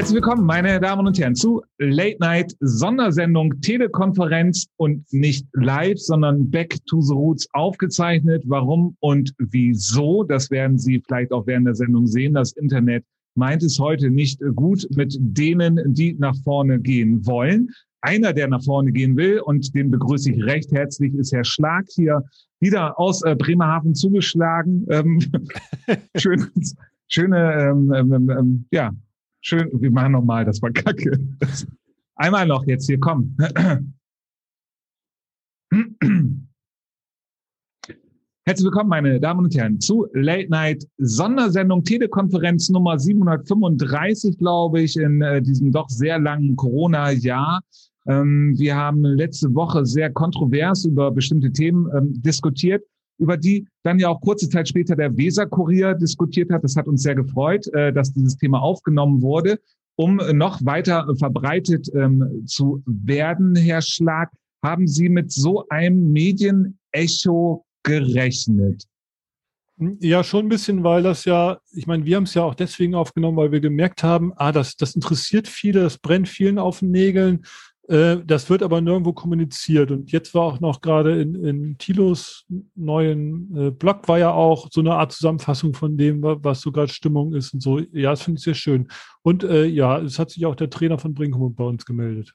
Herzlich willkommen, meine Damen und Herren, zu Late Night Sondersendung Telekonferenz und nicht live, sondern Back to the Roots aufgezeichnet. Warum und wieso, das werden Sie vielleicht auch während der Sendung sehen. Das Internet meint es heute nicht gut mit denen, die nach vorne gehen wollen. Einer, der nach vorne gehen will, und den begrüße ich recht herzlich, ist Herr Schlag hier wieder aus äh, Bremerhaven zugeschlagen. Ähm, schön, schöne, ähm, ähm, ähm, ja, schön, wir machen nochmal, das war kacke. Einmal noch jetzt hier, komm. Herzlich willkommen, meine Damen und Herren, zu Late Night Sondersendung Telekonferenz Nummer 735, glaube ich, in äh, diesem doch sehr langen Corona-Jahr. Ähm, wir haben letzte Woche sehr kontrovers über bestimmte Themen ähm, diskutiert, über die dann ja auch kurze Zeit später der Weser-Kurier diskutiert hat. Das hat uns sehr gefreut, äh, dass dieses Thema aufgenommen wurde, um noch weiter verbreitet ähm, zu werden. Herr Schlag, haben Sie mit so einem Medienecho gerechnet? Ja, schon ein bisschen, weil das ja, ich meine, wir haben es ja auch deswegen aufgenommen, weil wir gemerkt haben, ah, das, das interessiert viele, das brennt vielen auf den Nägeln. Äh, das wird aber nirgendwo kommuniziert. Und jetzt war auch noch gerade in, in Tilos neuen äh, Blog war ja auch so eine Art Zusammenfassung von dem, was so gerade Stimmung ist und so. Ja, das finde ich sehr schön. Und äh, ja, es hat sich auch der Trainer von Brinkum bei uns gemeldet.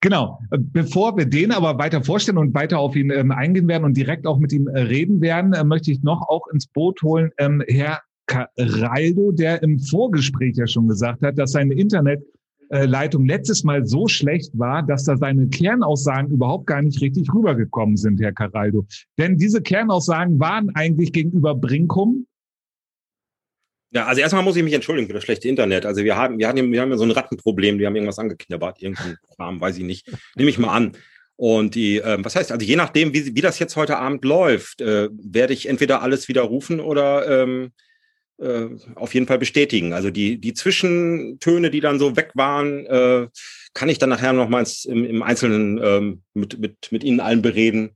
Genau. Bevor wir den aber weiter vorstellen und weiter auf ihn ähm, eingehen werden und direkt auch mit ihm äh, reden werden, äh, möchte ich noch auch ins Boot holen ähm, Herr Caraldo, der im Vorgespräch ja schon gesagt hat, dass seine Internetleitung letztes Mal so schlecht war, dass da seine Kernaussagen überhaupt gar nicht richtig rübergekommen sind, Herr Caraldo. Denn diese Kernaussagen waren eigentlich gegenüber Brinkum ja, also erstmal muss ich mich entschuldigen für das schlechte Internet. Also wir haben, wir hatten, wir haben ja so ein Rattenproblem, die haben irgendwas angeknabbert, irgendeinen Kram, weiß ich nicht. Nehme ich mal an. Und die, äh, was heißt, also je nachdem, wie, wie das jetzt heute Abend läuft, äh, werde ich entweder alles widerrufen oder ähm, äh, auf jeden Fall bestätigen. Also die, die Zwischentöne, die dann so weg waren, äh, kann ich dann nachher nochmals im, im Einzelnen ähm, mit, mit, mit Ihnen allen bereden,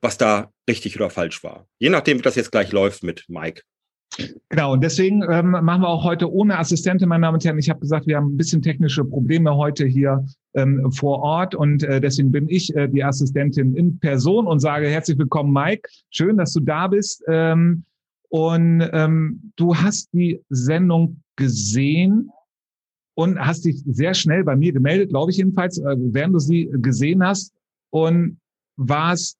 was da richtig oder falsch war. Je nachdem, wie das jetzt gleich läuft mit Mike. Genau, und deswegen ähm, machen wir auch heute ohne Assistentin, meine Damen und Herren. Ich habe gesagt, wir haben ein bisschen technische Probleme heute hier ähm, vor Ort und äh, deswegen bin ich äh, die Assistentin in Person und sage herzlich willkommen, Mike. Schön, dass du da bist. Ähm, und ähm, du hast die Sendung gesehen und hast dich sehr schnell bei mir gemeldet, glaube ich jedenfalls, äh, während du sie gesehen hast und warst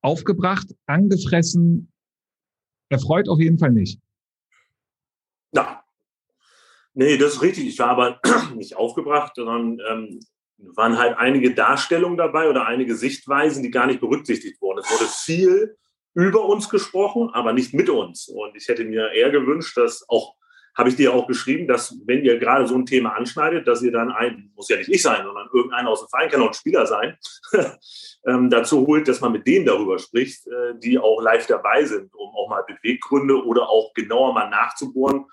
aufgebracht, angefressen, Erfreut auf jeden Fall nicht. Ja. Nee, das ist richtig. Ich war aber nicht aufgebracht, sondern ähm, waren halt einige Darstellungen dabei oder einige Sichtweisen, die gar nicht berücksichtigt wurden. Es wurde viel über uns gesprochen, aber nicht mit uns. Und ich hätte mir eher gewünscht, dass auch habe ich dir auch geschrieben, dass wenn ihr gerade so ein Thema anschneidet, dass ihr dann ein, muss ja nicht ich sein, sondern irgendeiner aus dem Verein kann auch ein Spieler sein, ähm, dazu holt, dass man mit denen darüber spricht, äh, die auch live dabei sind, um auch mal Beweggründe oder auch genauer mal nachzubohren,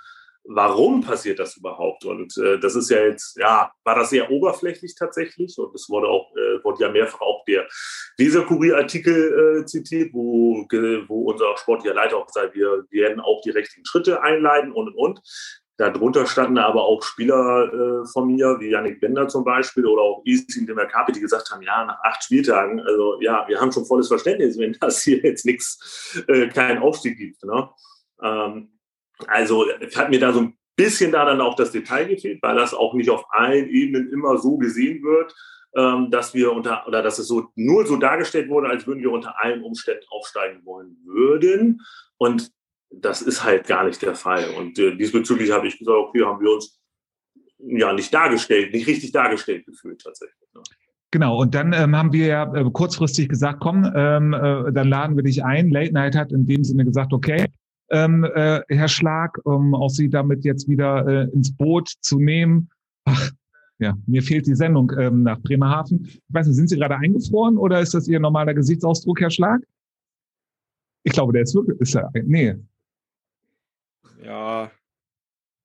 warum passiert das überhaupt? Und äh, das ist ja jetzt, ja, war das sehr oberflächlich tatsächlich und es wurde auch, äh, wurde ja mehrfach auch der Weser-Kurier-Artikel äh, zitiert, wo, wo unser sportlicher Leiter auch gesagt, wir werden auch die richtigen Schritte einleiten und und und. Darunter standen aber auch Spieler äh, von mir, wie Yannick Bender zum Beispiel oder auch Isin Demercapi, die gesagt haben, ja, nach acht Spieltagen, also ja, wir haben schon volles Verständnis, wenn das hier jetzt nichts, äh, keinen Aufstieg gibt. Ne? Ähm, also hat mir da so ein bisschen da dann auch das Detail gefehlt, weil das auch nicht auf allen Ebenen immer so gesehen wird, ähm, dass wir unter oder dass es so nur so dargestellt wurde, als würden wir unter allen Umständen aufsteigen wollen würden. Und das ist halt gar nicht der Fall. Und äh, diesbezüglich habe ich gesagt, okay, haben wir uns ja nicht dargestellt, nicht richtig dargestellt gefühlt tatsächlich. Ne? Genau, und dann ähm, haben wir ja äh, kurzfristig gesagt, komm, ähm, äh, dann laden wir dich ein. Late Night hat in dem Sinne gesagt, okay, ähm, äh, Herr Schlag, um auch Sie damit jetzt wieder äh, ins Boot zu nehmen. Ach, ja, mir fehlt die Sendung ähm, nach Bremerhaven. Ich weiß nicht, sind Sie gerade eingefroren oder ist das Ihr normaler Gesichtsausdruck, Herr Schlag? Ich glaube, der ist wirklich, ist er, nee. Ja.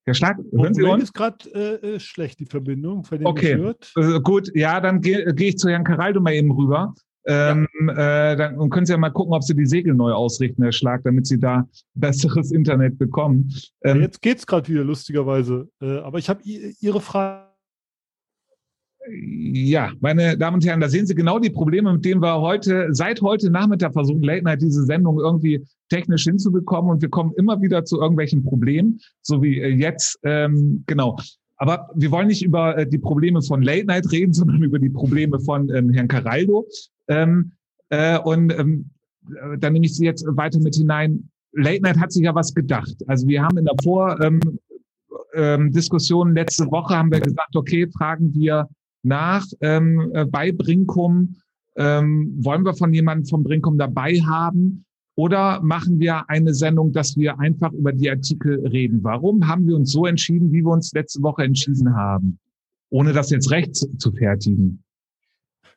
Herr Schlag, hören Sie uns? ist gerade äh, äh, schlecht, die Verbindung. okay, äh, gut, ja, dann gehe geh ich zu Herrn Caraldo mal eben rüber. Ähm, ja. äh, dann können Sie ja mal gucken, ob Sie die Segel neu ausrichten, Herr Schlag, damit Sie da besseres Internet bekommen. Ähm, jetzt geht's gerade wieder, lustigerweise. Äh, aber ich habe Ihre Frage. Ja, meine Damen und Herren, da sehen Sie genau die Probleme, mit denen wir heute, seit heute Nachmittag versuchen, Late Night diese Sendung irgendwie technisch hinzubekommen. Und wir kommen immer wieder zu irgendwelchen Problemen, so wie äh, jetzt. Ähm, genau. Aber wir wollen nicht über äh, die Probleme von Late Night reden, sondern über die Probleme von ähm, Herrn Caraldo. Ähm, äh, und ähm, äh, dann nehme ich Sie jetzt weiter mit hinein. Late Night hat sich ja was gedacht. Also wir haben in der Vor ähm, ähm, letzte Woche haben wir gesagt, okay, fragen wir nach ähm, äh, bei Brinkum. Ähm, wollen wir von jemandem vom Brinkum dabei haben? Oder machen wir eine Sendung, dass wir einfach über die Artikel reden? Warum haben wir uns so entschieden, wie wir uns letzte Woche entschieden haben? Ohne das jetzt recht zu fertigen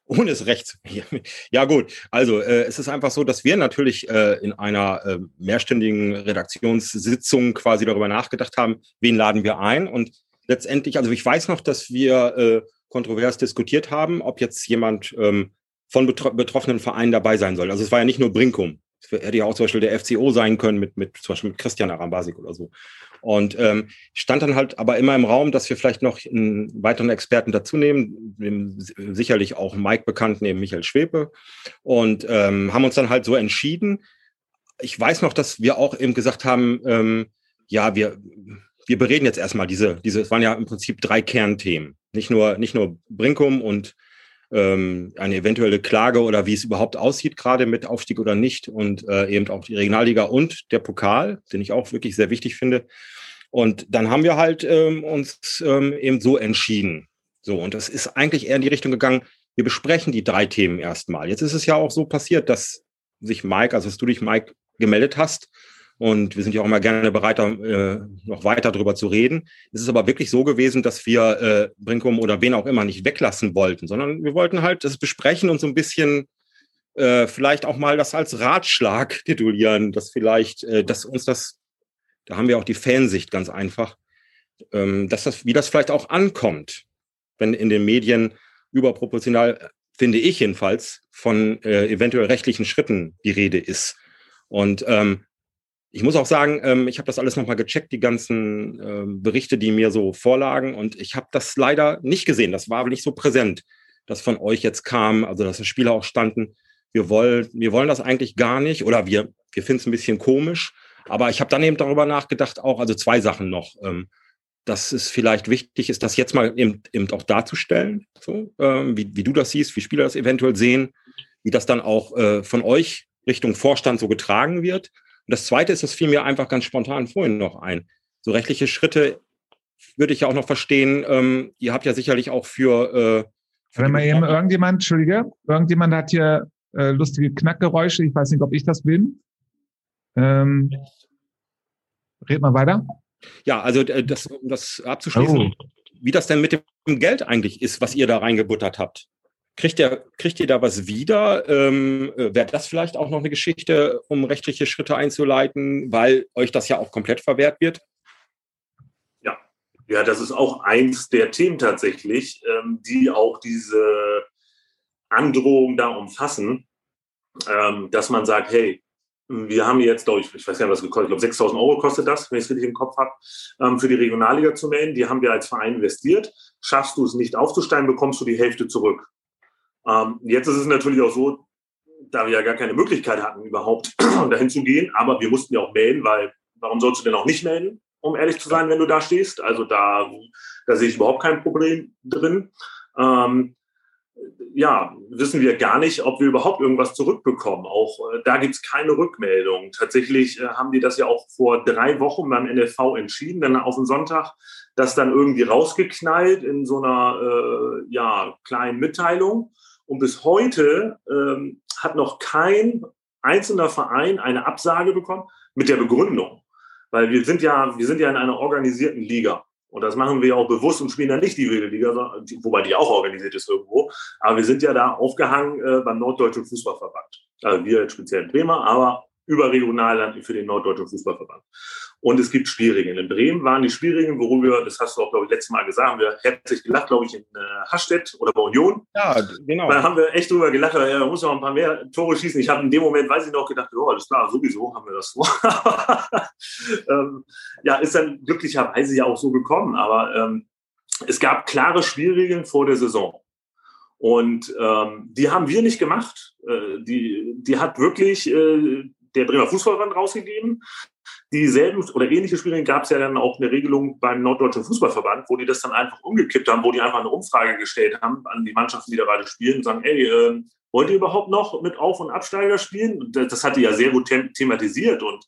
ohne es recht. Ja gut, also äh, es ist einfach so, dass wir natürlich äh, in einer äh, mehrstündigen Redaktionssitzung quasi darüber nachgedacht haben, wen laden wir ein und letztendlich, also ich weiß noch, dass wir äh, kontrovers diskutiert haben, ob jetzt jemand ähm, von betro betroffenen Vereinen dabei sein soll. Also es war ja nicht nur Brinkum. Hätte ja auch zum Beispiel der FCO sein können mit, mit zum Beispiel mit Christian Arambasik oder so. Und ähm, stand dann halt aber immer im Raum, dass wir vielleicht noch einen weiteren Experten dazu nehmen, sicherlich auch Mike bekannt neben Michael Schwepe. Und ähm, haben uns dann halt so entschieden. Ich weiß noch, dass wir auch eben gesagt haben, ähm, ja, wir, wir bereden jetzt erstmal diese, diese, es waren ja im Prinzip drei Kernthemen. Nicht nur, nicht nur Brinkum und ähm, eine eventuelle Klage oder wie es überhaupt aussieht, gerade mit Aufstieg oder nicht und äh, eben auch die Regionalliga und der Pokal, den ich auch wirklich sehr wichtig finde. Und dann haben wir halt ähm, uns ähm, eben so entschieden. So, und das ist eigentlich eher in die Richtung gegangen, wir besprechen die drei Themen erstmal. Jetzt ist es ja auch so passiert, dass sich Mike, also dass du dich Mike gemeldet hast und wir sind ja auch immer gerne bereit, äh, noch weiter darüber zu reden. Es ist aber wirklich so gewesen, dass wir äh, Brinkum oder wen auch immer nicht weglassen wollten, sondern wir wollten halt das besprechen und so ein bisschen äh, vielleicht auch mal das als Ratschlag titulieren, dass vielleicht, äh, dass uns das, da haben wir auch die Fansicht ganz einfach, ähm, dass das, wie das vielleicht auch ankommt, wenn in den Medien überproportional, finde ich jedenfalls, von äh, eventuell rechtlichen Schritten die Rede ist. Und ähm, ich muss auch sagen, ähm, ich habe das alles nochmal gecheckt, die ganzen ähm, Berichte, die mir so vorlagen. Und ich habe das leider nicht gesehen. Das war nicht so präsent, dass von euch jetzt kam, also dass die Spieler auch standen, wir wollen, wir wollen das eigentlich gar nicht oder wir, wir finden es ein bisschen komisch. Aber ich habe dann eben darüber nachgedacht, auch, also zwei Sachen noch, ähm, dass es vielleicht wichtig ist, das jetzt mal eben, eben auch darzustellen, so, ähm, wie, wie du das siehst, wie Spieler das eventuell sehen, wie das dann auch äh, von euch Richtung Vorstand so getragen wird und das Zweite ist, das fiel mir einfach ganz spontan vorhin noch ein. So rechtliche Schritte würde ich ja auch noch verstehen. Ähm, ihr habt ja sicherlich auch für. Äh, für Wenn mal eben irgendjemand, Entschuldige, irgendjemand hat hier äh, lustige Knackgeräusche. Ich weiß nicht, ob ich das bin. Ähm, red mal weiter. Ja, also äh, das, um das abzuschließen, oh. wie das denn mit dem Geld eigentlich ist, was ihr da reingebuttert habt. Kriegt ihr, kriegt ihr da was wieder? Ähm, äh, Wäre das vielleicht auch noch eine Geschichte, um rechtliche Schritte einzuleiten, weil euch das ja auch komplett verwehrt wird? Ja, ja, das ist auch eins der Themen tatsächlich, ähm, die auch diese Androhung da umfassen, ähm, dass man sagt, hey, wir haben jetzt, glaube ich, ich weiß nicht, was gekostet, ich glaube 6000 Euro kostet das, wenn ich es richtig im Kopf habe, ähm, für die Regionalliga zu melden. Die haben wir als Verein investiert. Schaffst du es nicht aufzusteigen, bekommst du die Hälfte zurück. Ähm, jetzt ist es natürlich auch so, da wir ja gar keine Möglichkeit hatten, überhaupt dahin zu gehen, aber wir mussten ja auch melden, weil warum sollst du denn auch nicht melden, um ehrlich zu sein, wenn du da stehst? Also da, da sehe ich überhaupt kein Problem drin. Ähm, ja, wissen wir gar nicht, ob wir überhaupt irgendwas zurückbekommen. Auch äh, da gibt es keine Rückmeldung. Tatsächlich äh, haben die das ja auch vor drei Wochen beim NFV entschieden, dann auf den Sonntag das dann irgendwie rausgeknallt in so einer äh, ja, kleinen Mitteilung. Und bis heute ähm, hat noch kein einzelner Verein eine Absage bekommen mit der Begründung. Weil wir sind ja, wir sind ja in einer organisierten Liga. Und das machen wir ja auch bewusst und spielen dann nicht die wilde Liga, wobei die auch organisiert ist irgendwo. Aber wir sind ja da aufgehangen äh, beim Norddeutschen Fußballverband. Also wir speziell in Bremer, aber überregional für den Norddeutschen Fußballverband. Und es gibt Spielregeln. In Bremen waren die Spielregeln, worüber, das hast du auch, glaube ich, letztes Mal gesagt, haben wir herzlich gelacht, glaube ich, in äh, Hastedt oder bei Union. Ja, genau. Da haben wir echt drüber gelacht, ja, da muss man ein paar mehr Tore schießen. Ich habe in dem Moment, weiß ich noch, gedacht, oh, alles klar, sowieso haben wir das vor. ähm, ja, ist dann glücklicherweise ja auch so gekommen, aber ähm, es gab klare Spielregeln vor der Saison. Und ähm, die haben wir nicht gemacht. Äh, die, die hat wirklich äh, der Bremer Fußballverband rausgegeben. Dieselben oder ähnliche Spiele gab es ja dann auch eine Regelung beim Norddeutschen Fußballverband, wo die das dann einfach umgekippt haben, wo die einfach eine Umfrage gestellt haben an die Mannschaften, die da gerade spielen und sagen, ey, äh, wollt ihr überhaupt noch mit Auf- und Absteiger spielen? Und das hat die ja sehr gut them thematisiert und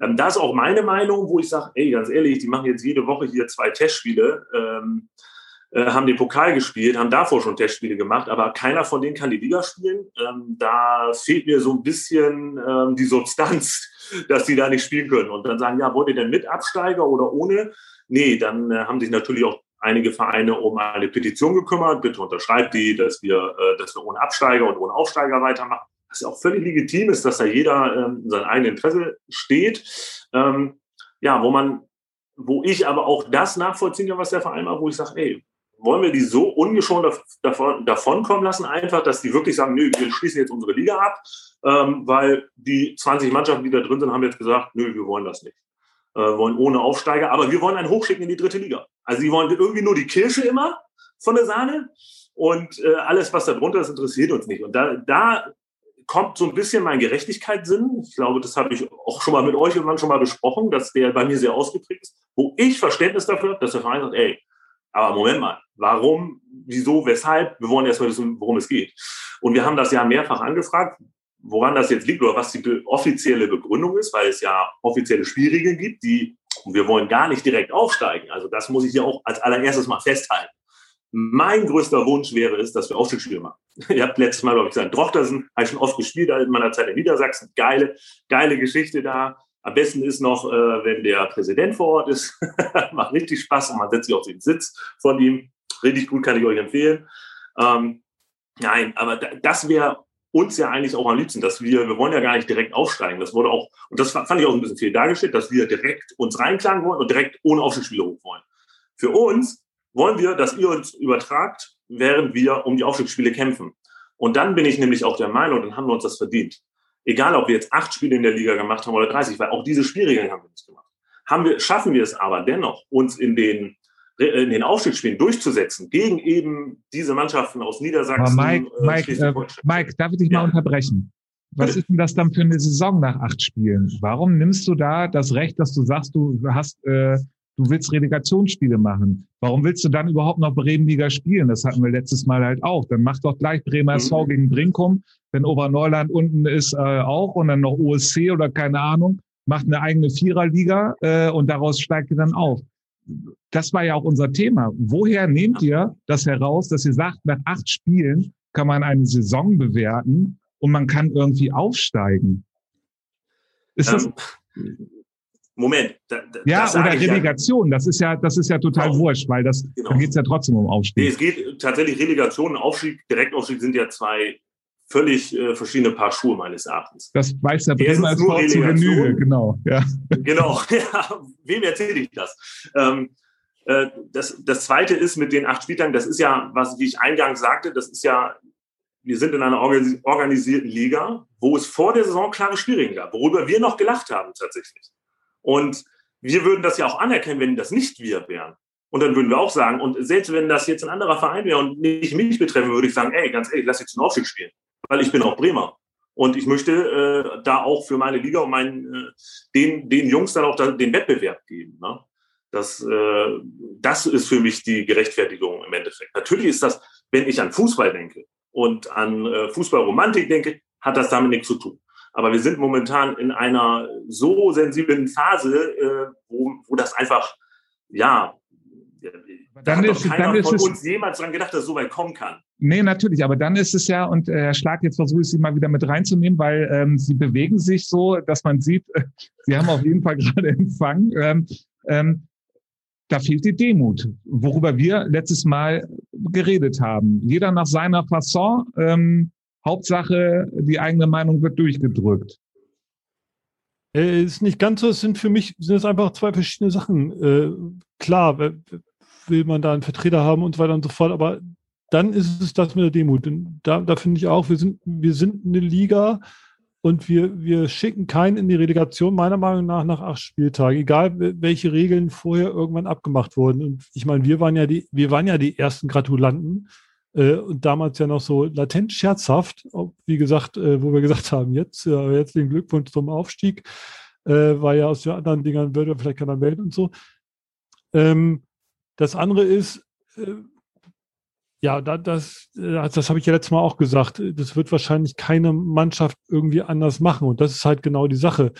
ähm, da ist auch meine Meinung, wo ich sage, ey, ganz ehrlich, die machen jetzt jede Woche hier zwei Testspiele. Ähm, äh, haben den Pokal gespielt, haben davor schon Testspiele gemacht, aber keiner von denen kann die Liga spielen. Ähm, da fehlt mir so ein bisschen ähm, die Substanz, dass die da nicht spielen können. Und dann sagen, ja, wollt ihr denn mit Absteiger oder ohne? Nee, dann äh, haben sich natürlich auch einige Vereine um eine Petition gekümmert. Bitte unterschreibt die, dass wir, äh, dass wir ohne Absteiger und ohne Aufsteiger weitermachen. Was ja auch völlig legitim ist, dass da jeder ähm, in seinem eigenen Interesse steht. Ähm, ja, wo man, wo ich aber auch das nachvollziehen kann, was der Verein macht, wo ich sage, ey, wollen wir die so ungeschont davon, kommen lassen, einfach, dass die wirklich sagen, nö, wir schließen jetzt unsere Liga ab, ähm, weil die 20 Mannschaften, die da drin sind, haben jetzt gesagt, nö, wir wollen das nicht. Äh, wollen ohne Aufsteiger, aber wir wollen einen hochschicken in die dritte Liga. Also die wollen irgendwie nur die Kirsche immer von der Sahne und äh, alles, was da drunter ist, interessiert uns nicht. Und da, da kommt so ein bisschen mein Gerechtigkeitssinn. Ich glaube, das habe ich auch schon mal mit euch irgendwann schon mal besprochen, dass der bei mir sehr ausgeprägt ist, wo ich Verständnis dafür habe, dass der Verein sagt, ey, aber Moment mal, warum, wieso, weshalb? Wir wollen erstmal wissen, worum es geht. Und wir haben das ja mehrfach angefragt, woran das jetzt liegt oder was die offizielle Begründung ist, weil es ja offizielle Spielregeln gibt, die, wir wollen gar nicht direkt aufsteigen. Also das muss ich hier auch als allererstes mal festhalten. Mein größter Wunsch wäre es, dass wir Aufstiegsspiele machen. Ihr habt letztes Mal, glaube ich, gesagt, Drochtersen, habe ich schon oft gespielt in meiner Zeit in Niedersachsen. Geile, geile Geschichte da. Am besten ist noch, äh, wenn der Präsident vor Ort ist. Macht richtig Spaß und man setzt sich auf den Sitz von ihm. Richtig gut, kann ich euch empfehlen. Ähm, nein, aber das wäre uns ja eigentlich auch am liebsten, dass wir, wir wollen ja gar nicht direkt aufsteigen. Das wurde auch, und das fand ich auch ein bisschen viel dargestellt, dass wir direkt uns reinklagen wollen und direkt ohne Aufstiegsspiele hoch wollen. Für uns wollen wir, dass ihr uns übertragt, während wir um die Aufstiegsspiele kämpfen. Und dann bin ich nämlich auch der Meinung, dann haben wir uns das verdient egal ob wir jetzt acht Spiele in der Liga gemacht haben oder 30, weil auch diese Spielregeln haben wir nicht gemacht. Haben wir, schaffen wir es aber dennoch, uns in den, in den Aufstiegsspielen durchzusetzen gegen eben diese Mannschaften aus Niedersachsen. Aber Mike, äh, Mike, äh, Mike, darf ich dich ja. mal unterbrechen? Was ist denn das dann für eine Saison nach acht Spielen? Warum nimmst du da das Recht, dass du sagst, du hast äh, du willst Relegationsspiele machen. Warum willst du dann überhaupt noch Bremenliga spielen? Das hatten wir letztes Mal halt auch. Dann mach doch gleich Bremer SV mhm. gegen Brinkum, wenn Oberneuland unten ist äh, auch und dann noch OSC oder keine Ahnung. Macht eine eigene Viererliga äh, und daraus steigt ihr dann auf. Das war ja auch unser Thema. Woher nehmt ihr das heraus, dass ihr sagt, nach acht Spielen kann man eine Saison bewerten und man kann irgendwie aufsteigen? Ist das, ähm, Moment. Da, da, ja, oder Relegation. Ja. Das ist ja, das ist ja total genau. wurscht, weil das, genau. da geht es ja trotzdem um Aufstieg. Nee, es geht tatsächlich Relegation und Aufstieg, Direktaufstieg sind ja zwei völlig äh, verschiedene Paar Schuhe meines Erachtens. Das weiß der Bremer als nur zu Genüge, genau. Ja. Genau, ja. Wem erzähle ich das? Ähm, äh, das? Das zweite ist mit den acht Spieltagen, das ist ja, was, wie ich eingangs sagte, das ist ja, wir sind in einer organisierten Liga, wo es vor der Saison klare Spielregeln gab, worüber wir noch gelacht haben tatsächlich. Und wir würden das ja auch anerkennen, wenn das nicht wir wären. Und dann würden wir auch sagen, und selbst wenn das jetzt ein anderer Verein wäre und nicht mich betreffen, würde ich sagen, ey, ganz ehrlich, lass jetzt einen Aufstieg spielen. Weil ich bin auch Bremer. Und ich möchte äh, da auch für meine Liga und meinen, äh, den, den Jungs dann auch da, den Wettbewerb geben. Ne? Das, äh, das ist für mich die Gerechtfertigung im Endeffekt. Natürlich ist das, wenn ich an Fußball denke und an äh, Fußballromantik denke, hat das damit nichts zu tun. Aber wir sind momentan in einer so sensiblen Phase, äh, wo, wo das einfach, ja, dann da ist, dann ist von es, uns jemals dran gedacht, dass es so weit kommen kann. Nee, natürlich, aber dann ist es ja, und äh, Herr Schlag, jetzt versuche ich Sie mal wieder mit reinzunehmen, weil ähm, Sie bewegen sich so, dass man sieht, äh, Sie haben auf jeden Fall gerade Empfang. Ähm, ähm, da fehlt die Demut, worüber wir letztes Mal geredet haben. Jeder nach seiner Fasson. Ähm, Hauptsache, die eigene Meinung wird durchgedrückt. Äh, ist nicht ganz so, es sind für mich sind es einfach zwei verschiedene Sachen. Äh, klar, will man da einen Vertreter haben und so weiter und so fort, aber dann ist es das mit der Demut. Und da, da finde ich auch, wir sind, wir sind eine Liga und wir, wir schicken keinen in die Relegation, meiner Meinung nach, nach acht Spieltagen, egal welche Regeln vorher irgendwann abgemacht wurden. Und ich meine, wir waren ja die, wir waren ja die ersten Gratulanten äh, und damals ja noch so latent scherzhaft, wie gesagt, äh, wo wir gesagt haben, jetzt, äh, herzlichen Glückwunsch zum Aufstieg, weil ja aus den anderen Dingern würde vielleicht keiner melden und so. Ähm, das andere ist, äh, ja, da, das, äh, das habe ich ja letztes Mal auch gesagt. Das wird wahrscheinlich keine Mannschaft irgendwie anders machen. Und das ist halt genau die Sache,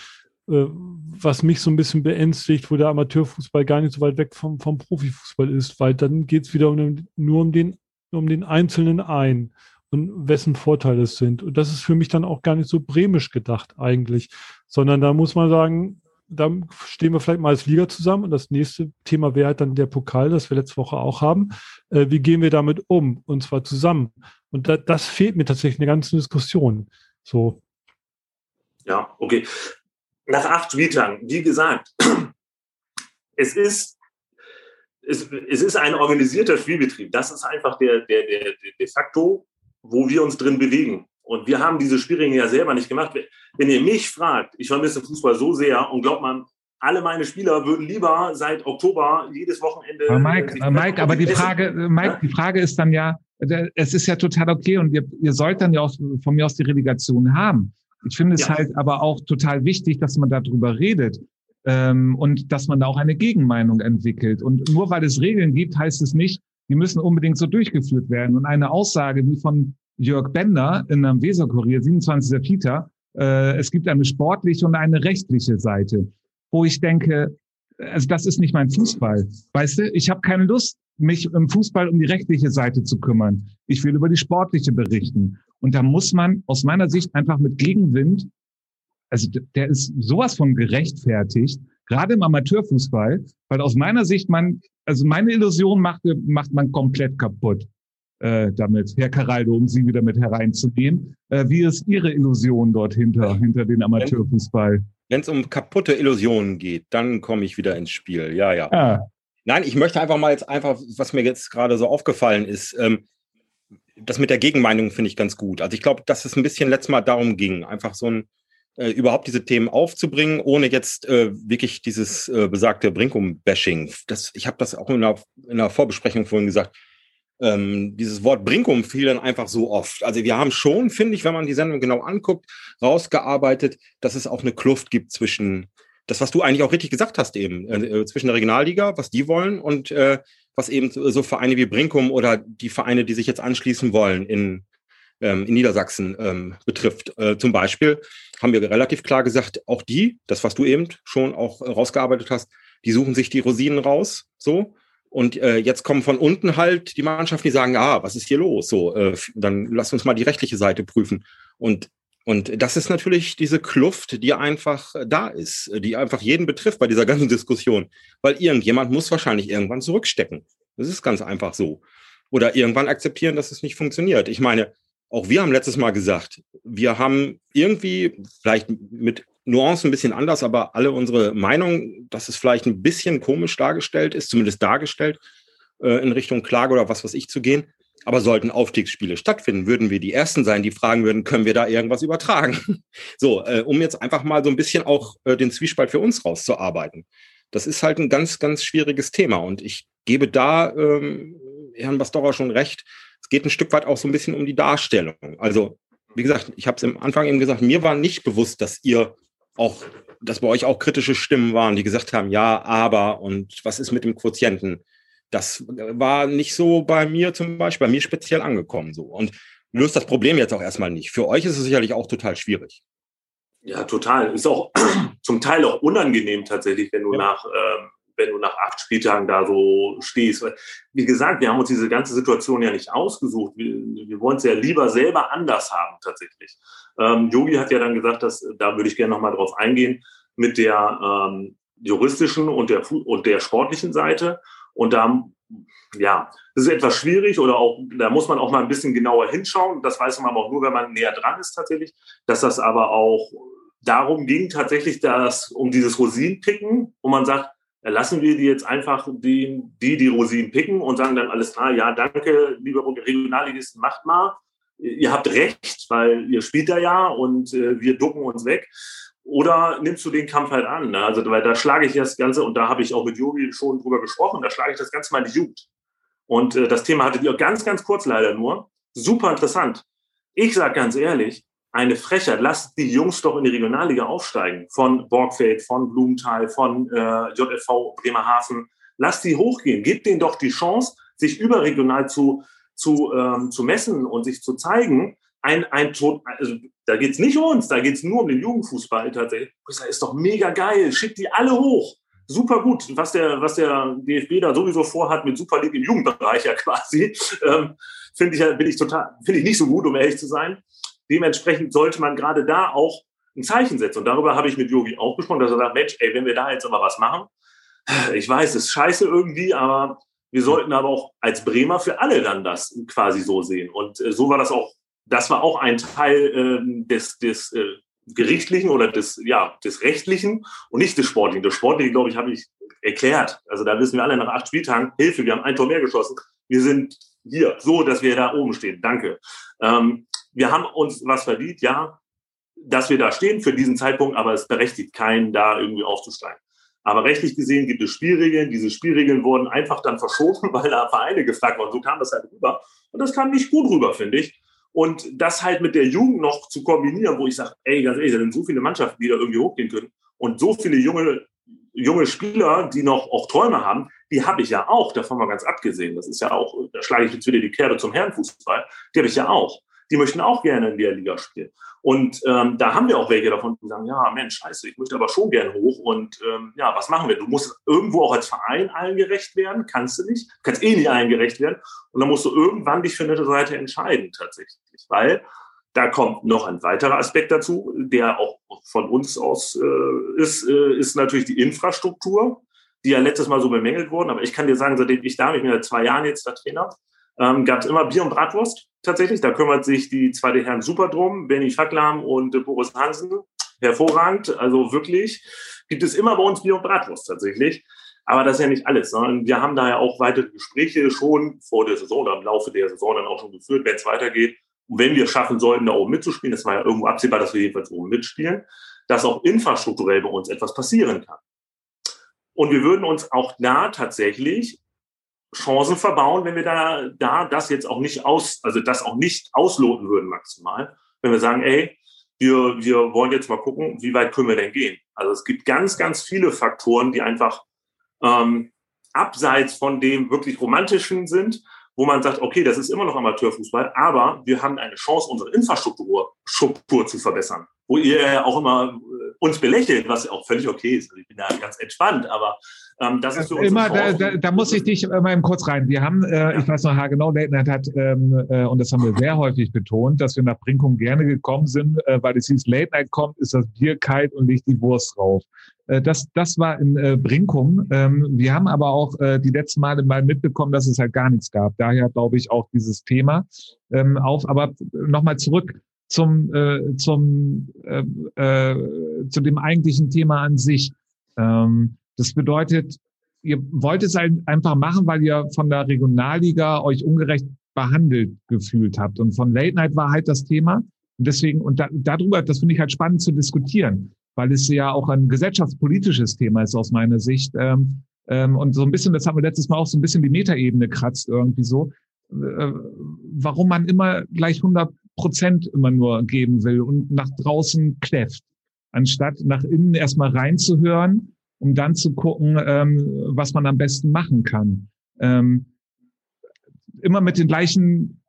äh, was mich so ein bisschen beängstigt, wo der Amateurfußball gar nicht so weit weg vom, vom Profifußball ist, weil dann geht es wieder um, nur um den, um den Einzelnen ein und wessen Vorteile es sind. Und das ist für mich dann auch gar nicht so bremisch gedacht eigentlich, sondern da muss man sagen, da stehen wir vielleicht mal als Liga zusammen und das nächste Thema wäre halt dann der Pokal, das wir letzte Woche auch haben. Äh, wie gehen wir damit um? Und zwar zusammen. Und da, das fehlt mir tatsächlich eine ganze Diskussion. So. Ja, okay. Nach acht Spieltagen, wie gesagt, es ist, es, es ist ein organisierter Spielbetrieb. Das ist einfach der, der, der, der de facto, wo wir uns drin bewegen. Und wir haben diese Spielregeln ja selber nicht gemacht. Wenn ihr mich fragt, ich vermisse Fußball so sehr und glaubt man, alle meine Spieler würden lieber seit Oktober jedes Wochenende. Aber Mike, äh, Mike aber die Frage, äh, Mike, die Frage ist dann ja, es ist ja total okay und ihr, ihr sollt dann ja auch von mir aus die Relegation haben. Ich finde es ja. halt aber auch total wichtig, dass man darüber redet ähm, und dass man da auch eine Gegenmeinung entwickelt. Und nur weil es Regeln gibt, heißt es nicht, die müssen unbedingt so durchgeführt werden. Und eine Aussage wie von Jörg Bender in einem Weserkurier, 27. Peter, äh, es gibt eine sportliche und eine rechtliche Seite, wo ich denke, also das ist nicht mein Fußball. Weißt du, ich habe keine Lust, mich im Fußball um die rechtliche Seite zu kümmern. Ich will über die sportliche berichten. Und da muss man aus meiner Sicht einfach mit Gegenwind, also der ist sowas von gerechtfertigt, gerade im Amateurfußball, weil aus meiner Sicht man, also meine Illusion macht, macht man komplett kaputt äh, damit, Herr Caraldo, um Sie wieder mit hereinzunehmen. Äh, wie ist Ihre Illusion dort hinter, hinter den Amateurfußball? Wenn es um kaputte Illusionen geht, dann komme ich wieder ins Spiel. Ja, ja. Ah. Nein, ich möchte einfach mal jetzt einfach, was mir jetzt gerade so aufgefallen ist, ähm, das mit der Gegenmeinung finde ich ganz gut. Also ich glaube, dass es ein bisschen letztes Mal darum ging, einfach so ein äh, überhaupt diese Themen aufzubringen, ohne jetzt äh, wirklich dieses äh, besagte Brinkum-Bashing. ich habe das auch in einer, in einer Vorbesprechung vorhin gesagt ähm, dieses Wort Brinkum fiel dann einfach so oft. Also wir haben schon, finde ich, wenn man die Sendung genau anguckt, rausgearbeitet, dass es auch eine Kluft gibt zwischen das, was du eigentlich auch richtig gesagt hast eben, äh, äh zwischen der Regionalliga, was die wollen und äh, was eben so Vereine wie Brinkum oder die Vereine, die sich jetzt anschließen wollen in, ähm, in Niedersachsen ähm, betrifft. Äh, zum Beispiel haben wir relativ klar gesagt, auch die, das, was du eben schon auch rausgearbeitet hast, die suchen sich die Rosinen raus, so. Und äh, jetzt kommen von unten halt die Mannschaften, die sagen, ah, was ist hier los? So, äh, dann lass uns mal die rechtliche Seite prüfen. Und und das ist natürlich diese Kluft, die einfach da ist, die einfach jeden betrifft bei dieser ganzen Diskussion. Weil irgendjemand muss wahrscheinlich irgendwann zurückstecken. Das ist ganz einfach so. Oder irgendwann akzeptieren, dass es nicht funktioniert. Ich meine, auch wir haben letztes Mal gesagt, wir haben irgendwie, vielleicht mit Nuancen ein bisschen anders, aber alle unsere Meinung, dass es vielleicht ein bisschen komisch dargestellt ist, zumindest dargestellt, äh, in Richtung Klage oder was weiß ich zu gehen. Aber sollten Aufstiegsspiele stattfinden, würden wir die Ersten sein, die fragen würden, können wir da irgendwas übertragen? so, äh, um jetzt einfach mal so ein bisschen auch äh, den Zwiespalt für uns rauszuarbeiten. Das ist halt ein ganz, ganz schwieriges Thema. Und ich gebe da ähm, Herrn Bastora schon recht. Es geht ein Stück weit auch so ein bisschen um die Darstellung. Also, wie gesagt, ich habe es am Anfang eben gesagt, mir war nicht bewusst, dass ihr auch, dass bei euch auch kritische Stimmen waren, die gesagt haben, ja, aber und was ist mit dem Quotienten? Das war nicht so bei mir zum Beispiel, bei mir speziell angekommen so und löst das Problem jetzt auch erstmal nicht. Für euch ist es sicherlich auch total schwierig. Ja, total. Ist auch zum Teil auch unangenehm tatsächlich, wenn du ja. nach ähm, wenn du nach acht Spieltagen da so stehst. Wie gesagt, wir haben uns diese ganze Situation ja nicht ausgesucht. Wir, wir wollen es ja lieber selber anders haben tatsächlich. Ähm, hat ja dann gesagt, dass da würde ich gerne nochmal drauf eingehen mit der ähm, juristischen und der und der sportlichen Seite. Und da ja, das ist etwas schwierig oder auch, da muss man auch mal ein bisschen genauer hinschauen. Das weiß man aber auch nur, wenn man näher dran ist tatsächlich, dass das aber auch darum ging tatsächlich das, um dieses Rosinenpicken, wo man sagt, lassen wir die jetzt einfach die, die, die Rosinen picken und sagen dann alles klar, ja, danke, liebe Regionalligisten, macht mal. Ihr habt recht, weil ihr spielt da ja und äh, wir ducken uns weg. Oder nimmst du den Kampf halt an? Ne? Also, weil da schlage ich das Ganze, und da habe ich auch mit Jogi schon drüber gesprochen, da schlage ich das Ganze mal in die Jugend. Und äh, das Thema hattet ihr ganz, ganz kurz leider nur. Super interessant. Ich sage ganz ehrlich, eine Frechheit. Lasst die Jungs doch in die Regionalliga aufsteigen. Von Borgfeld, von Blumenthal, von äh, JFV Bremerhaven. Lasst die hochgehen. Gebt denen doch die Chance, sich überregional zu, zu, ähm, zu messen und sich zu zeigen. Ein, ein Tod, also da geht's nicht um uns, da geht's nur um den Jugendfußball tatsächlich. Das ist doch mega geil. Schickt die alle hoch. Super gut, was der, was der DFB da sowieso vorhat mit Super League im Jugendbereich ja quasi, ähm, finde ich, bin ich total, finde ich nicht so gut, um ehrlich zu sein. Dementsprechend sollte man gerade da auch ein Zeichen setzen. Und darüber habe ich mit Yogi auch gesprochen, dass er sagt, Mensch, ey, wenn wir da jetzt aber was machen, ich weiß, es ist scheiße irgendwie, aber wir sollten aber auch als Bremer für alle dann das quasi so sehen. Und äh, so war das auch, das war auch ein Teil äh, des, des äh, gerichtlichen oder des, ja, des rechtlichen und nicht des sportlichen. Das sportliche, glaube ich, habe ich erklärt. Also da wissen wir alle nach acht Spieltagen, Hilfe, wir haben ein Tor mehr geschossen. Wir sind hier, so, dass wir da oben stehen. Danke. Ähm, wir haben uns was verdient, ja, dass wir da stehen für diesen Zeitpunkt, aber es berechtigt keinen, da irgendwie aufzusteigen. Aber rechtlich gesehen gibt es Spielregeln. Diese Spielregeln wurden einfach dann verschoben, weil da Vereine gefragt wurden. So kam das halt rüber. Und das kam nicht gut rüber, finde ich. Und das halt mit der Jugend noch zu kombinieren, wo ich sage, ey, ganz ehrlich, da sind so viele Mannschaften, die da irgendwie hochgehen können. Und so viele junge, junge Spieler, die noch auch Träume haben, die habe ich ja auch, davon mal ganz abgesehen. Das ist ja auch, da schlage ich jetzt wieder die Kerbe zum Herrenfußball, die habe ich ja auch die möchten auch gerne in der Liga spielen. Und ähm, da haben wir auch welche davon, die sagen, ja, Mensch, scheiße, ich möchte aber schon gerne hoch. Und ähm, ja, was machen wir? Du musst irgendwo auch als Verein allen gerecht werden, kannst du nicht, kannst eh nicht allen gerecht werden. Und dann musst du irgendwann dich für eine Seite entscheiden tatsächlich. Weil da kommt noch ein weiterer Aspekt dazu, der auch von uns aus äh, ist, äh, ist natürlich die Infrastruktur, die ja letztes Mal so bemängelt wurden. Aber ich kann dir sagen, seitdem ich da, ich bin ja zwei Jahren jetzt der Trainer, ähm, gab es immer Bier und Bratwurst tatsächlich. Da kümmert sich die zweite Herren super drum, Benny Facklam und äh, Boris Hansen. Hervorragend, also wirklich. Gibt es immer bei uns Bier und Bratwurst tatsächlich. Aber das ist ja nicht alles. Sondern wir haben da ja auch weitere Gespräche schon vor der Saison oder im Laufe der Saison dann auch schon geführt, wenn es weitergeht. Und wenn wir schaffen sollten, da oben mitzuspielen, das war ja irgendwo absehbar, dass wir jedenfalls oben mitspielen, dass auch infrastrukturell bei uns etwas passieren kann. Und wir würden uns auch da tatsächlich Chancen verbauen, wenn wir da, da das jetzt auch nicht aus, also das auch nicht ausloten würden maximal. Wenn wir sagen, ey, wir, wir wollen jetzt mal gucken, wie weit können wir denn gehen? Also es gibt ganz, ganz viele Faktoren, die einfach ähm, abseits von dem wirklich romantischen sind, wo man sagt, okay, das ist immer noch Amateurfußball, aber wir haben eine Chance, unsere Infrastruktur Struktur zu verbessern. Wo ihr auch immer uns belächelt, was auch völlig okay ist. Also ich bin da ganz entspannt, aber ähm, das ist uns immer, da, da, da, muss ich dich mal eben kurz rein. Wir haben, äh, ja. ich weiß noch, genau, Late Night hat, ähm, äh, und das haben wir sehr häufig betont, dass wir nach Brinkum gerne gekommen sind, äh, weil es hieß, Late Night kommt, ist das Bier kalt und liegt die Wurst drauf. Äh, das, das war in äh, Brinkum. Ähm, wir haben aber auch äh, die letzten Male mal mitbekommen, dass es halt gar nichts gab. Daher glaube ich auch dieses Thema ähm, auf. Aber nochmal zurück zum, äh, zum, äh, äh, zu dem eigentlichen Thema an sich. Ähm, das bedeutet, ihr wollt es halt einfach machen, weil ihr von der Regionalliga euch ungerecht behandelt gefühlt habt. Und von Late Night war halt das Thema. Und deswegen, und da, darüber, das finde ich halt spannend zu diskutieren, weil es ja auch ein gesellschaftspolitisches Thema ist aus meiner Sicht. Ähm, ähm, und so ein bisschen, das haben wir letztes Mal auch so ein bisschen die Metaebene kratzt irgendwie so, äh, warum man immer gleich 100 Prozent immer nur geben will und nach draußen kläfft, anstatt nach innen erstmal reinzuhören um dann zu gucken, ähm, was man am besten machen kann. Ähm, immer mit den gleichen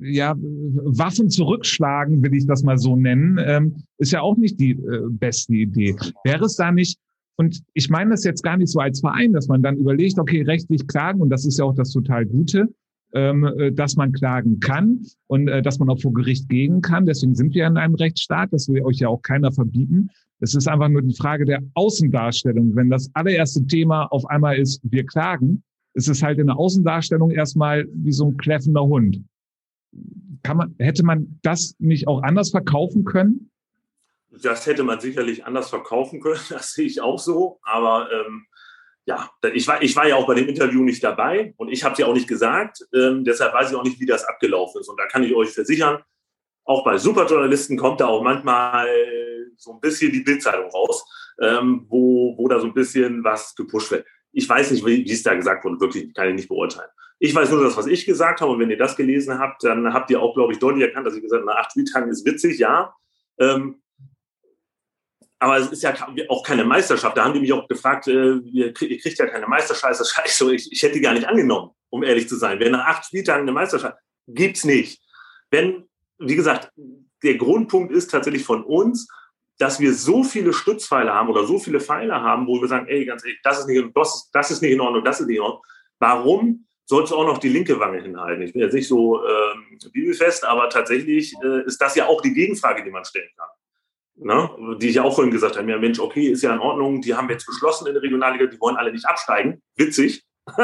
ja, Waffen zurückschlagen, will ich das mal so nennen, ähm, ist ja auch nicht die äh, beste Idee. Wäre es da nicht, und ich meine das jetzt gar nicht so als Verein, dass man dann überlegt, okay, rechtlich klagen, und das ist ja auch das total Gute, dass man klagen kann und äh, dass man auch vor Gericht gehen kann. Deswegen sind wir in einem Rechtsstaat, das will euch ja auch keiner verbieten. Es ist einfach nur die Frage der Außendarstellung. Wenn das allererste Thema auf einmal ist, wir klagen, ist es halt in der Außendarstellung erstmal wie so ein kläffender Hund. Kann man, hätte man das nicht auch anders verkaufen können? das hätte man sicherlich anders verkaufen können, das sehe ich auch so. Aber ähm, ja, ich war, ich war ja auch bei dem Interview nicht dabei und ich habe ja auch nicht gesagt. Ähm, deshalb weiß ich auch nicht, wie das abgelaufen ist. Und da kann ich euch versichern, auch bei Superjournalisten kommt da auch manchmal so ein bisschen die Bildzeitung raus, ähm, wo, wo da so ein bisschen was gepusht wird. Ich weiß nicht, wie es da gesagt wurde, wirklich kann ich nicht beurteilen. Ich weiß nur das, was ich gesagt habe. Und wenn ihr das gelesen habt, dann habt ihr auch, glaube ich, deutlich erkannt, dass ich gesagt habe, nach acht Spieltagen ist witzig, ja. Ähm, aber es ist ja auch keine Meisterschaft. Da haben die mich auch gefragt, äh, ihr, kriegt ja keine Meisterschaft. So, ich, ich hätte die gar nicht angenommen, um ehrlich zu sein. Wenn nach acht Spieltagen eine Meisterschaft gibt's nicht. Wenn, wie gesagt, der Grundpunkt ist tatsächlich von uns, dass wir so viele Stützpfeile haben oder so viele Pfeile haben, wo wir sagen, ey, ganz ehrlich, das ist nicht, das, das ist nicht in Ordnung, das ist nicht in Ordnung. Warum sollst du auch noch die linke Wange hinhalten? Ich bin jetzt nicht so ähm, bibelfest, aber tatsächlich äh, ist das ja auch die Gegenfrage, die man stellen kann. Ne? Die ich ja auch vorhin gesagt habe, ja Mensch, okay, ist ja in Ordnung, die haben jetzt beschlossen in der Regionalliga, die wollen alle nicht absteigen. Witzig.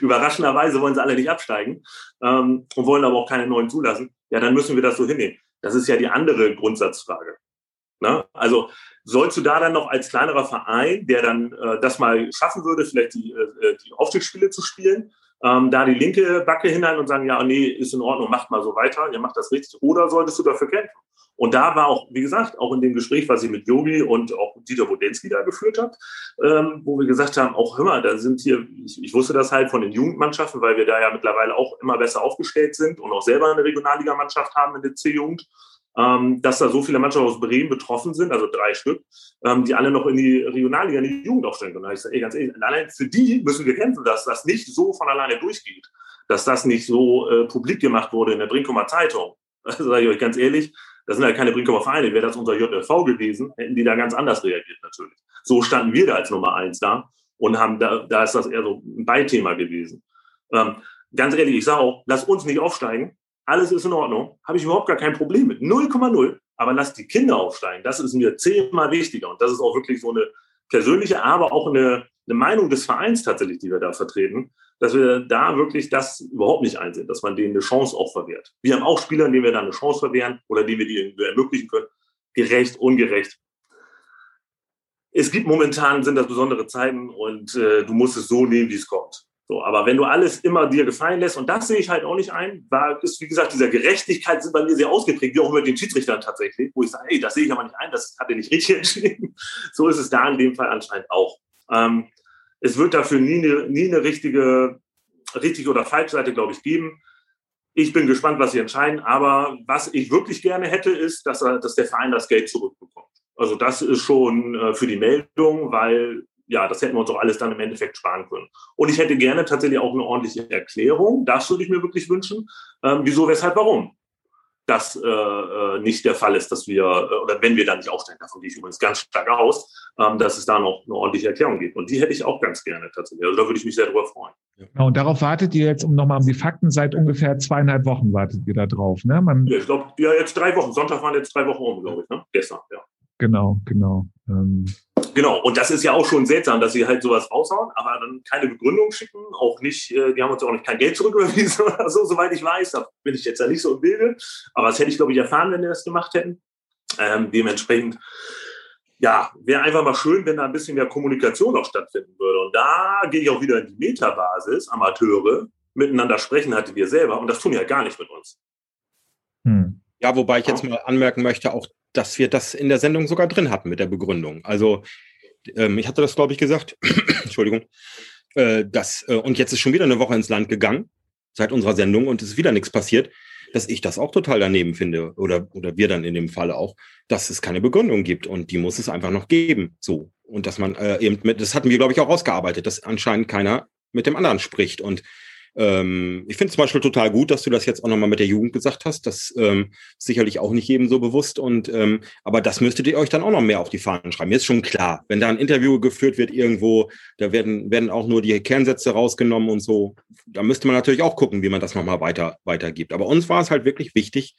Überraschenderweise wollen sie alle nicht absteigen ähm, und wollen aber auch keine neuen zulassen. Ja, dann müssen wir das so hinnehmen. Das ist ja die andere Grundsatzfrage. Ne? Also sollst du da dann noch als kleinerer Verein, der dann äh, das mal schaffen würde, vielleicht die, äh, die Aufstiegsspiele zu spielen, ähm, da die linke Backe hinhalten und sagen, ja, nee, ist in Ordnung, macht mal so weiter, ihr macht das richtig, oder solltest du dafür kämpfen? Und da war auch, wie gesagt, auch in dem Gespräch, was ich mit Yogi und auch Dieter Bodensky da geführt habe, ähm, wo wir gesagt haben, auch hör mal, da sind hier, ich, ich, wusste das halt von den Jugendmannschaften, weil wir da ja mittlerweile auch immer besser aufgestellt sind und auch selber eine Regionalligamannschaft haben in der C-Jugend, ähm, dass da so viele Mannschaften aus Bremen betroffen sind, also drei Stück, ähm, die alle noch in die Regionalliga, in die Jugend aufstellen können. Da ich sage, ey, ganz ehrlich, allein für die müssen wir kämpfen, dass das nicht so von alleine durchgeht, dass das nicht so äh, publik gemacht wurde in der Brinkumer Zeitung. Also sage ich euch ganz ehrlich, das sind ja keine Brinkumer Vereine. Wäre das unser JLV gewesen, hätten die da ganz anders reagiert natürlich. So standen wir da als Nummer eins da und haben da, da ist das eher so ein Beithema gewesen. Ähm, ganz ehrlich, ich sage auch, lass uns nicht aufsteigen. Alles ist in Ordnung. Habe ich überhaupt gar kein Problem mit. 0,0. Aber lass die Kinder aufsteigen. Das ist mir zehnmal wichtiger. Und das ist auch wirklich so eine persönliche, aber auch eine, eine Meinung des Vereins tatsächlich, die wir da vertreten dass wir da wirklich das überhaupt nicht einsehen, dass man denen eine Chance auch verwehrt. Wir haben auch Spieler, denen wir da eine Chance verwehren oder denen wir die ermöglichen können. Gerecht, ungerecht. Es gibt momentan, sind das besondere Zeiten und äh, du musst es so nehmen, wie es kommt. So, aber wenn du alles immer dir gefallen lässt, und das sehe ich halt auch nicht ein, war, ist, wie gesagt, dieser Gerechtigkeit sind bei mir sehr ausgeprägt, wie auch mit den Schiedsrichtern tatsächlich, wo ich sage, ey, das sehe ich aber nicht ein, das hat er nicht richtig entschieden. so ist es da in dem Fall anscheinend auch. Ähm, es wird dafür nie eine, nie eine richtige, richtige oder falsche Seite, glaube ich, geben. Ich bin gespannt, was sie entscheiden. Aber was ich wirklich gerne hätte, ist, dass, dass der Verein das Geld zurückbekommt. Also das ist schon äh, für die Meldung, weil ja, das hätten wir uns auch alles dann im Endeffekt sparen können. Und ich hätte gerne tatsächlich auch eine ordentliche Erklärung. Das würde ich mir wirklich wünschen. Ähm, wieso, weshalb, warum? Das äh, äh, nicht der Fall ist, dass wir, äh, oder wenn wir da nicht aufsteigen, davon gehe ich übrigens ganz stark aus, ähm, dass es da noch eine ordentliche Erklärung gibt. Und die hätte ich auch ganz gerne tatsächlich. Also da würde ich mich sehr drüber freuen. Genau, und darauf wartet ihr jetzt, um nochmal um die Fakten, seit ungefähr zweieinhalb Wochen wartet ihr da drauf. Ne? Man ja, ich glaube, ja, jetzt drei Wochen. Sonntag waren jetzt drei Wochen um, glaube ich, ne? Gestern, ja. Genau, genau. Ähm Genau, und das ist ja auch schon seltsam, dass sie halt sowas raushauen, aber dann keine Begründung schicken, auch nicht, äh, die haben uns auch nicht kein Geld zurücküberwiesen oder so, soweit ich weiß. Da bin ich jetzt ja nicht so im Bilde. Aber das hätte ich, glaube ich, erfahren, wenn wir das gemacht hätten. Ähm, dementsprechend, ja, wäre einfach mal schön, wenn da ein bisschen mehr Kommunikation auch stattfinden würde. Und da gehe ich auch wieder in die Metabasis, Amateure, miteinander sprechen hatte wir selber. Und das tun ja gar nicht mit uns. Hm. Ja, wobei ich jetzt mal anmerken möchte, auch, dass wir das in der Sendung sogar drin hatten mit der Begründung. Also ähm, ich hatte das, glaube ich, gesagt, Entschuldigung, äh, das, äh, und jetzt ist schon wieder eine Woche ins Land gegangen, seit unserer Sendung, und es ist wieder nichts passiert, dass ich das auch total daneben finde, oder, oder wir dann in dem Falle auch, dass es keine Begründung gibt und die muss es einfach noch geben. So. Und dass man äh, eben mit, das hatten wir, glaube ich, auch ausgearbeitet, dass anscheinend keiner mit dem anderen spricht. Und ähm, ich finde zum Beispiel total gut, dass du das jetzt auch nochmal mit der Jugend gesagt hast. Das ähm, ist sicherlich auch nicht jedem so bewusst. Und ähm, aber das müsstet ihr euch dann auch noch mehr auf die Fahnen schreiben. Mir ist schon klar, wenn da ein Interview geführt wird irgendwo, da werden, werden auch nur die Kernsätze rausgenommen und so. Da müsste man natürlich auch gucken, wie man das nochmal weiter weitergibt. Aber uns war es halt wirklich wichtig,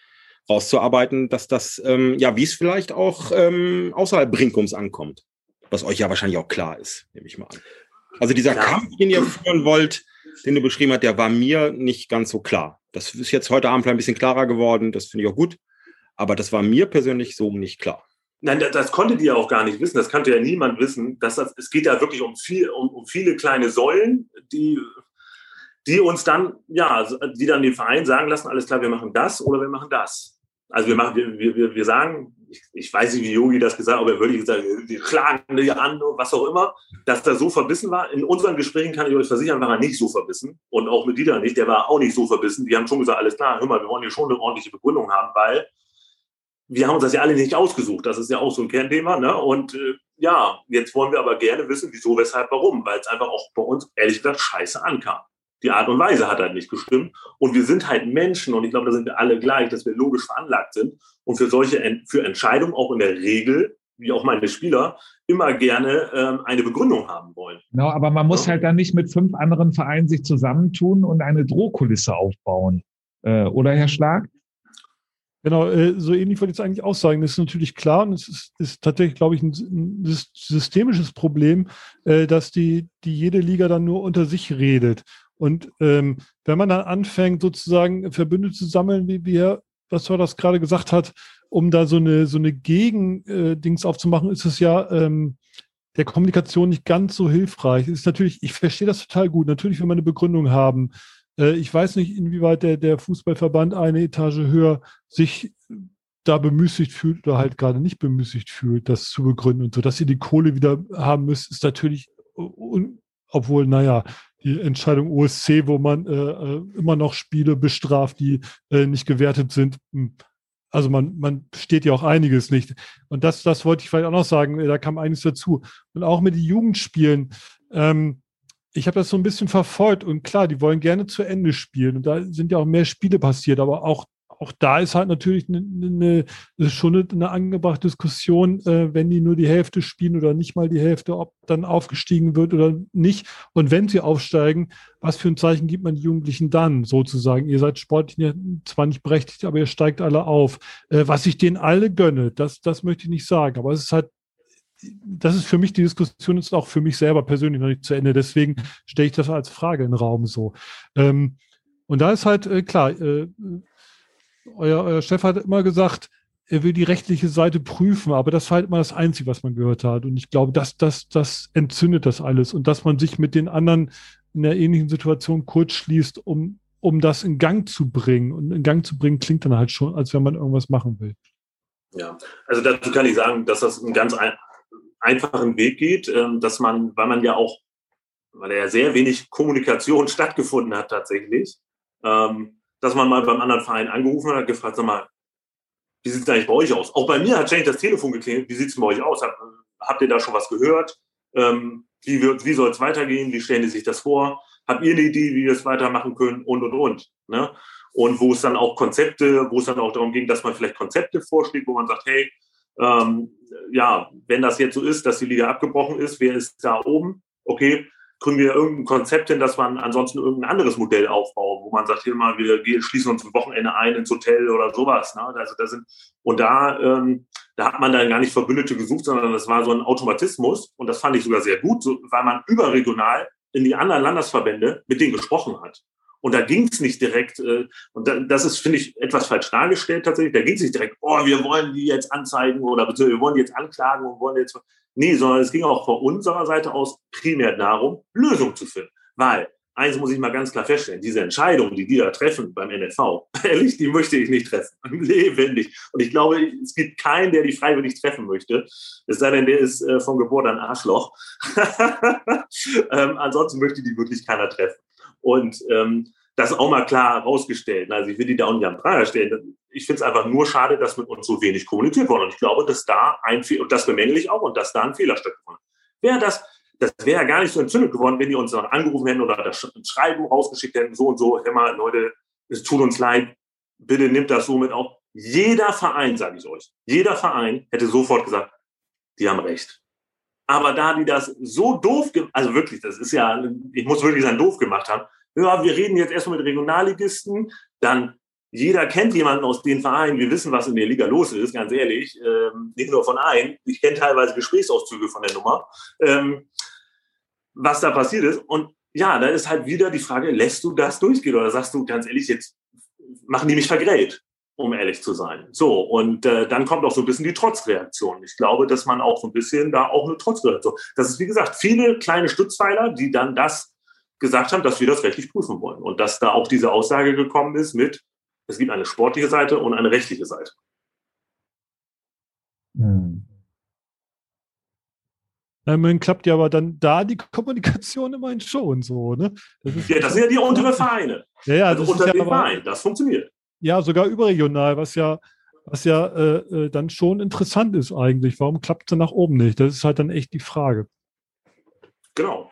rauszuarbeiten, dass das, ähm, ja, wie es vielleicht auch ähm, außerhalb Brinkums ankommt. Was euch ja wahrscheinlich auch klar ist, nehme ich mal an. Also dieser ja. Kampf, den ihr führen wollt, den du beschrieben hast, der war mir nicht ganz so klar. Das ist jetzt heute Abend ein bisschen klarer geworden, das finde ich auch gut. Aber das war mir persönlich so nicht klar. Nein, das, das konnte die ja auch gar nicht wissen. Das kannte ja niemand wissen. Dass das, es geht ja wirklich um, viel, um, um viele kleine Säulen, die, die uns dann, ja, die dann den Verein sagen lassen, alles klar, wir machen das oder wir machen das. Also wir machen, wir, wir, wir sagen, ich, ich weiß nicht, wie Yogi das gesagt hat, aber er würde gesagt, wir schlagen die an, was auch immer, dass er so verbissen war. In unseren Gesprächen kann ich euch versichern, war er nicht so verbissen. Und auch mit Dieter nicht, der war auch nicht so verbissen. Die haben schon gesagt, alles klar, hör mal, wir wollen hier schon eine ordentliche Begründung haben, weil wir haben uns das ja alle nicht ausgesucht. Das ist ja auch so ein Kernthema. Ne? Und äh, ja, jetzt wollen wir aber gerne wissen, wieso, weshalb, warum, weil es einfach auch bei uns, ehrlich gesagt, scheiße ankam. Die Art und Weise hat halt nicht gestimmt. Und wir sind halt Menschen und ich glaube, da sind wir alle gleich, dass wir logisch veranlagt sind und für solche für Entscheidungen auch in der Regel, wie auch meine Spieler, immer gerne ähm, eine Begründung haben wollen. Genau, aber man muss ja. halt dann nicht mit fünf anderen Vereinen sich zusammentun und eine Drohkulisse aufbauen. Äh, oder Herr Schlag? Genau, äh, so ähnlich wollte ich es eigentlich auch sagen. Das ist natürlich klar und es ist, ist tatsächlich, glaube ich, ein, systemisches Problem, äh, dass die, die jede Liga dann nur unter sich redet. Und ähm, wenn man dann anfängt, sozusagen Verbünde zu sammeln, wie wir, was war das gerade gesagt hat, um da so eine, so eine Gegendings äh, aufzumachen, ist es ja ähm, der Kommunikation nicht ganz so hilfreich. Ist natürlich, ich verstehe das total gut. Natürlich will man eine Begründung haben. Äh, ich weiß nicht, inwieweit der, der Fußballverband eine Etage höher sich da bemüßigt fühlt oder halt gerade nicht bemüßigt fühlt, das zu begründen und so. Dass ihr die Kohle wieder haben müsst, ist natürlich, obwohl, naja, die Entscheidung OSC, wo man äh, äh, immer noch Spiele bestraft, die äh, nicht gewertet sind. Hm. Also man, man steht ja auch einiges nicht. Und das, das wollte ich vielleicht auch noch sagen, da kam einiges dazu. Und auch mit den Jugendspielen, ähm, ich habe das so ein bisschen verfolgt und klar, die wollen gerne zu Ende spielen und da sind ja auch mehr Spiele passiert, aber auch auch da ist halt natürlich eine, eine, eine schon eine angebrachte Diskussion, äh, wenn die nur die Hälfte spielen oder nicht mal die Hälfte, ob dann aufgestiegen wird oder nicht. Und wenn sie aufsteigen, was für ein Zeichen gibt man den Jugendlichen dann sozusagen? Ihr seid sportlich zwar nicht berechtigt, aber ihr steigt alle auf. Äh, was ich denen alle gönne, das, das möchte ich nicht sagen, aber es ist halt das ist für mich, die Diskussion ist auch für mich selber persönlich noch nicht zu Ende. Deswegen stelle ich das als Frage in den Raum so. Ähm, und da ist halt äh, klar, äh, euer, euer Chef hat immer gesagt, er will die rechtliche Seite prüfen, aber das war halt immer das Einzige, was man gehört hat. Und ich glaube, das, das, das entzündet das alles und dass man sich mit den anderen in einer ähnlichen Situation kurz schließt, um, um das in Gang zu bringen. Und in Gang zu bringen klingt dann halt schon, als wenn man irgendwas machen will. Ja, also dazu kann ich sagen, dass das einen ganz ein, einfachen Weg geht, ähm, dass man, weil man ja auch, weil ja sehr wenig Kommunikation stattgefunden hat tatsächlich, ähm, dass man mal beim anderen Verein angerufen hat gefragt, sag mal, wie sieht es eigentlich bei euch aus? Auch bei mir hat ständig das Telefon geklingelt, wie sieht es bei euch aus? Hab, habt ihr da schon was gehört? Ähm, wie wie soll es weitergehen? Wie stellen die sich das vor? Habt ihr eine Idee, wie wir es weitermachen können? Und, und, und. Ne? Und wo es dann auch Konzepte, wo es dann auch darum ging, dass man vielleicht Konzepte vorschlägt, wo man sagt, hey, ähm, ja, wenn das jetzt so ist, dass die Liga abgebrochen ist, wer ist da oben? Okay, können wir irgendein Konzept hin, dass man ansonsten irgendein anderes Modell aufbauen, wo man sagt, hier mal, wir gehen, schließen uns ein Wochenende ein ins Hotel oder sowas. Ne? Also da sind, und da, ähm, da hat man dann gar nicht Verbündete gesucht, sondern das war so ein Automatismus und das fand ich sogar sehr gut, so, weil man überregional in die anderen Landesverbände mit denen gesprochen hat. Und da ging es nicht direkt, äh, und da, das ist, finde ich, etwas falsch dargestellt tatsächlich. Da ging es nicht direkt, oh, wir wollen die jetzt anzeigen oder wir wollen die jetzt anklagen und wollen jetzt. Nee, sondern es ging auch von unserer Seite aus primär darum, Lösungen zu finden. Weil, eins muss ich mal ganz klar feststellen, diese Entscheidung, die die da treffen beim NFV, ehrlich, die möchte ich nicht treffen. Im Leben nicht. Und ich glaube, es gibt keinen, der die freiwillig treffen möchte. Es sei denn, der ist äh, von Geburt ein Arschloch. ähm, ansonsten möchte die wirklich keiner treffen. Und ähm, das auch mal klar herausgestellt. Also ich will die da auch nicht am Pranger stellen. Ich finde es einfach nur schade, dass mit uns so wenig kommuniziert wurde. Und ich glaube, dass da ein Fehler, und das bemängel ich auch, und dass da ein Fehler stattgefunden hat. Wäre das, das wäre ja gar nicht so entzündet geworden, wenn die uns noch angerufen hätten oder das Schreiben rausgeschickt hätten, so und so, immer, Leute, es tut uns leid, bitte nimmt das so mit auf. Jeder Verein, sage ich euch, jeder Verein hätte sofort gesagt, die haben recht. Aber da die das so doof, also wirklich, das ist ja, ich muss wirklich sagen, doof gemacht haben. Ja, wir reden jetzt erstmal mit Regionalligisten, dann jeder kennt jemanden aus den Vereinen. Wir wissen, was in der Liga los ist, ganz ehrlich. Ähm, nicht nur von einem. Ich kenne teilweise Gesprächsauszüge von der Nummer, ähm, was da passiert ist. Und ja, da ist halt wieder die Frage, lässt du das durchgehen oder sagst du ganz ehrlich, jetzt machen die mich vergrellt? um ehrlich zu sein. So, und äh, dann kommt auch so ein bisschen die Trotzreaktion. Ich glaube, dass man auch so ein bisschen da auch eine Trotzreaktion. Das ist, wie gesagt, viele kleine Stützpfeiler, die dann das gesagt haben, dass wir das rechtlich prüfen wollen. Und dass da auch diese Aussage gekommen ist mit, es gibt eine sportliche Seite und eine rechtliche Seite. Hm. Immerhin klappt ja aber dann da die Kommunikation immerhin schon so, ne? Das ja, das sind ja die unteren Vereine. Ja, ja, also unter den Vereinen, das funktioniert. Ja, sogar überregional, was ja, was ja äh, äh, dann schon interessant ist eigentlich. Warum klappt es dann nach oben nicht? Das ist halt dann echt die Frage. Genau.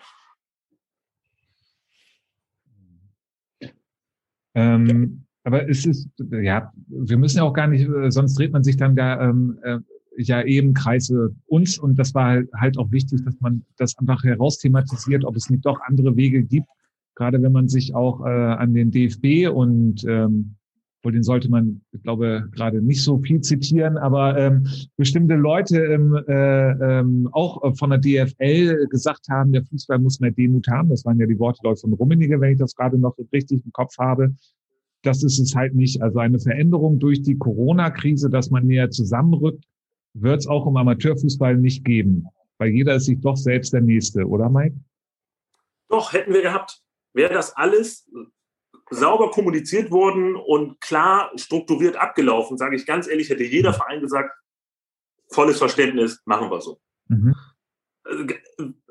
Ähm, aber es ist, ja, wir müssen ja auch gar nicht, äh, sonst dreht man sich dann da ähm, äh, ja eben Kreise uns. Und das war halt auch wichtig, dass man das einfach herausthematisiert, ob es nicht doch andere Wege gibt, gerade wenn man sich auch äh, an den DFB und ähm, wohl den sollte man, ich glaube, gerade nicht so viel zitieren, aber ähm, bestimmte Leute ähm, äh, ähm, auch von der DFL gesagt haben, der Fußball muss mehr Demut haben. Das waren ja die Worte von Rummenigge, wenn ich das gerade noch richtig im Kopf habe. Das ist es halt nicht. Also eine Veränderung durch die Corona-Krise, dass man näher zusammenrückt, wird es auch im Amateurfußball nicht geben. Weil jeder ist sich doch selbst der Nächste, oder Mike? Doch, hätten wir gehabt. Wäre das alles sauber kommuniziert worden und klar strukturiert abgelaufen, sage ich ganz ehrlich, hätte jeder Verein gesagt, volles Verständnis, machen wir so. Mhm.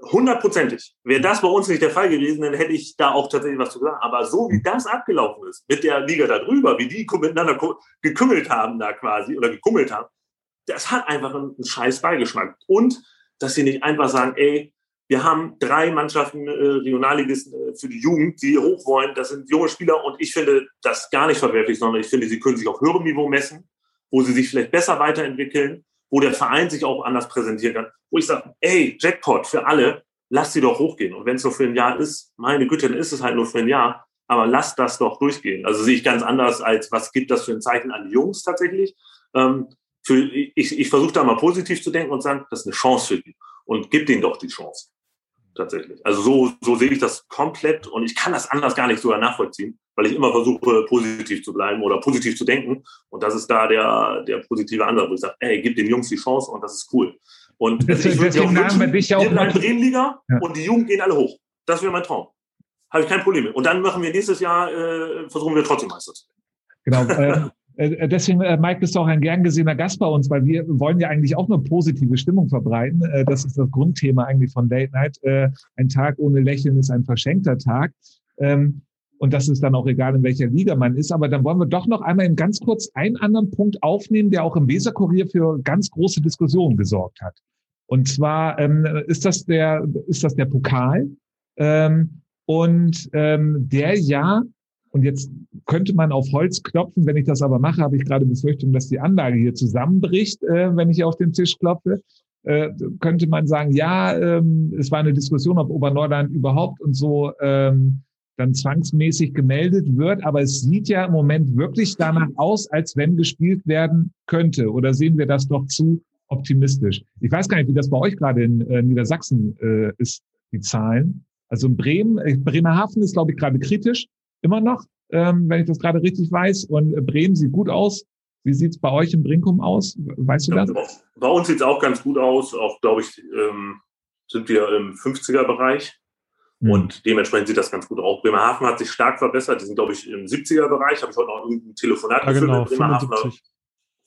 Hundertprozentig. Wäre das bei uns nicht der Fall gewesen, dann hätte ich da auch tatsächlich was zu sagen. Aber so wie das abgelaufen ist, mit der Liga da drüber, wie die miteinander gekümmelt haben da quasi oder gekummelt haben, das hat einfach einen, scheiß Beigeschmack. Und dass sie nicht einfach sagen, ey, wir haben drei Mannschaften äh, Regionalligisten äh, für die Jugend, die hoch wollen. Das sind junge Spieler und ich finde das gar nicht verwerflich, sondern ich finde, sie können sich auf höherem Niveau messen, wo sie sich vielleicht besser weiterentwickeln, wo der Verein sich auch anders präsentieren kann. Wo ich sage, ey, Jackpot für alle, lass sie doch hochgehen. Und wenn es nur für ein Jahr ist, meine Güte, dann ist es halt nur für ein Jahr. Aber lass das doch durchgehen. Also sehe ich ganz anders als, was gibt das für ein Zeichen an die Jungs tatsächlich. Ähm, für, ich, ich versuche da mal positiv zu denken und sagen, das ist eine Chance für die. Und gib denen doch die Chance tatsächlich. Also so, so sehe ich das komplett und ich kann das anders gar nicht sogar nachvollziehen, weil ich immer versuche, positiv zu bleiben oder positiv zu denken. Und das ist da der, der positive Ansatz, wo ich sage, ey, gib den Jungs die Chance und das ist cool. Und das, ich würde auch wünschen, dich auch wir Bremenliga ja. und die Jugend gehen alle hoch. Das wäre mein Traum. Habe ich kein Problem mit. Und dann machen wir nächstes Jahr, äh, versuchen wir trotzdem Meister zu werden. Genau. Äh, äh, deswegen, äh, Mike, bist du auch ein gern gesehener Gast bei uns, weil wir wollen ja eigentlich auch eine positive Stimmung verbreiten. Das ist das Grundthema eigentlich von Late Night. Ein Tag ohne Lächeln ist ein verschenkter Tag. Ähm, und das ist dann auch egal, in welcher Liga man ist. Aber dann wollen wir doch noch einmal in ganz kurz einen anderen Punkt aufnehmen, der auch im Weserkurier für ganz große Diskussionen gesorgt hat. Und zwar ähm, ist das der, ist das der Pokal. Ähm, und der ja und jetzt könnte man auf Holz klopfen. Wenn ich das aber mache, habe ich gerade Befürchtung, dass die Anlage hier zusammenbricht, äh, wenn ich auf den Tisch klopfe. Äh, könnte man sagen, ja, ähm, es war eine Diskussion, ob Oberneuland überhaupt und so ähm, dann zwangsmäßig gemeldet wird. Aber es sieht ja im Moment wirklich danach aus, als wenn gespielt werden könnte. Oder sehen wir das doch zu optimistisch? Ich weiß gar nicht, wie das bei euch gerade in äh, Niedersachsen äh, ist, die Zahlen. Also in Bremen, äh, Bremerhaven ist, glaube ich, gerade kritisch immer noch, ähm, wenn ich das gerade richtig weiß. Und äh, Bremen sieht gut aus. Wie sieht es bei euch in Brinkum aus? Weißt du das? Bei uns sieht es auch ganz gut aus. Auch, glaube ich, ähm, sind wir im 50er-Bereich. Mhm. Und dementsprechend sieht das ganz gut aus. Bremerhaven hat sich stark verbessert. Die sind, glaube ich, im 70er-Bereich. Habe ich heute noch irgendein Telefonat ja, genau, mit Bremerhaven. 75.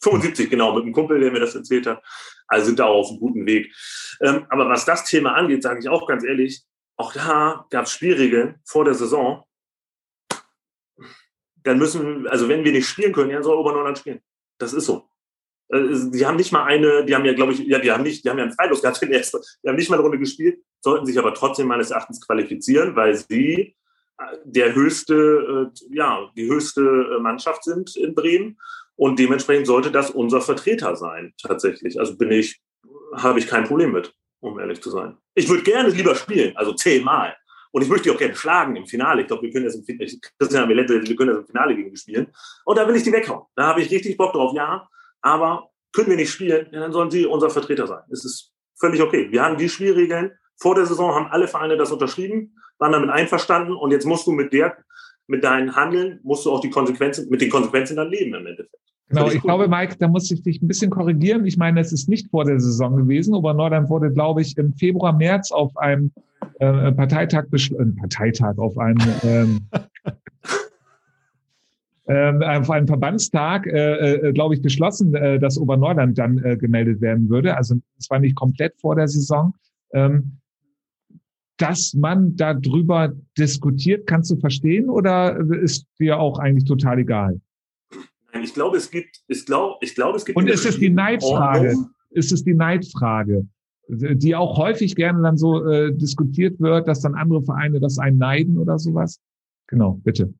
75, genau, mit einem Kumpel, der mir das erzählt hat. Also sind da auch auf einem guten Weg. Ähm, aber was das Thema angeht, sage ich auch ganz ehrlich, auch da gab es Spielregeln vor der Saison, dann müssen, also wenn wir nicht spielen können, dann soll Oberneuland spielen. Das ist so. Äh, die haben nicht mal eine, die haben ja, glaube ich, ja, die haben nicht, die haben ja einen Freilos gehabt in der ersten, die haben nicht mal eine Runde gespielt, sollten sich aber trotzdem meines Erachtens qualifizieren, weil sie äh, der höchste, äh, ja, die höchste Mannschaft sind in Bremen. Und dementsprechend sollte das unser Vertreter sein, tatsächlich. Also bin ich, habe ich kein Problem mit, um ehrlich zu sein. Ich würde gerne lieber spielen, also zehnmal. Und ich möchte die auch gerne schlagen im Finale. Ich glaube, wir können das im Finale, Christian Amilette, wir können das im Finale gegen die spielen. Und da will ich die weghauen. Da habe ich richtig Bock drauf, ja. Aber können wir nicht spielen, dann sollen sie unser Vertreter sein. Das ist völlig okay. Wir haben die Spielregeln. Vor der Saison haben alle Vereine das unterschrieben, waren damit einverstanden. Und jetzt musst du mit der, mit deinen Handeln, musst du auch die Konsequenzen, mit den Konsequenzen dann leben im Endeffekt. Genau, ich, ich glaube, Mike, da muss ich dich ein bisschen korrigieren. Ich meine, es ist nicht vor der Saison gewesen. Obernordern wurde, glaube ich, im Februar, März auf einem äh, Parteitag, äh, Parteitag, auf einem ähm, ähm, auf einem Verbandstag, äh, äh, glaube ich, beschlossen, äh, dass Obernordland dann äh, gemeldet werden würde. Also es war nicht komplett vor der Saison. Ähm, dass man darüber diskutiert, kannst du verstehen oder ist dir auch eigentlich total egal? Ich glaube, es gibt, ich glaube, ich glaube, es gibt. Und ist es die Neidfrage? Ist es die Neidfrage, die auch häufig gerne dann so äh, diskutiert wird, dass dann andere Vereine das einen neiden oder sowas? Genau, bitte.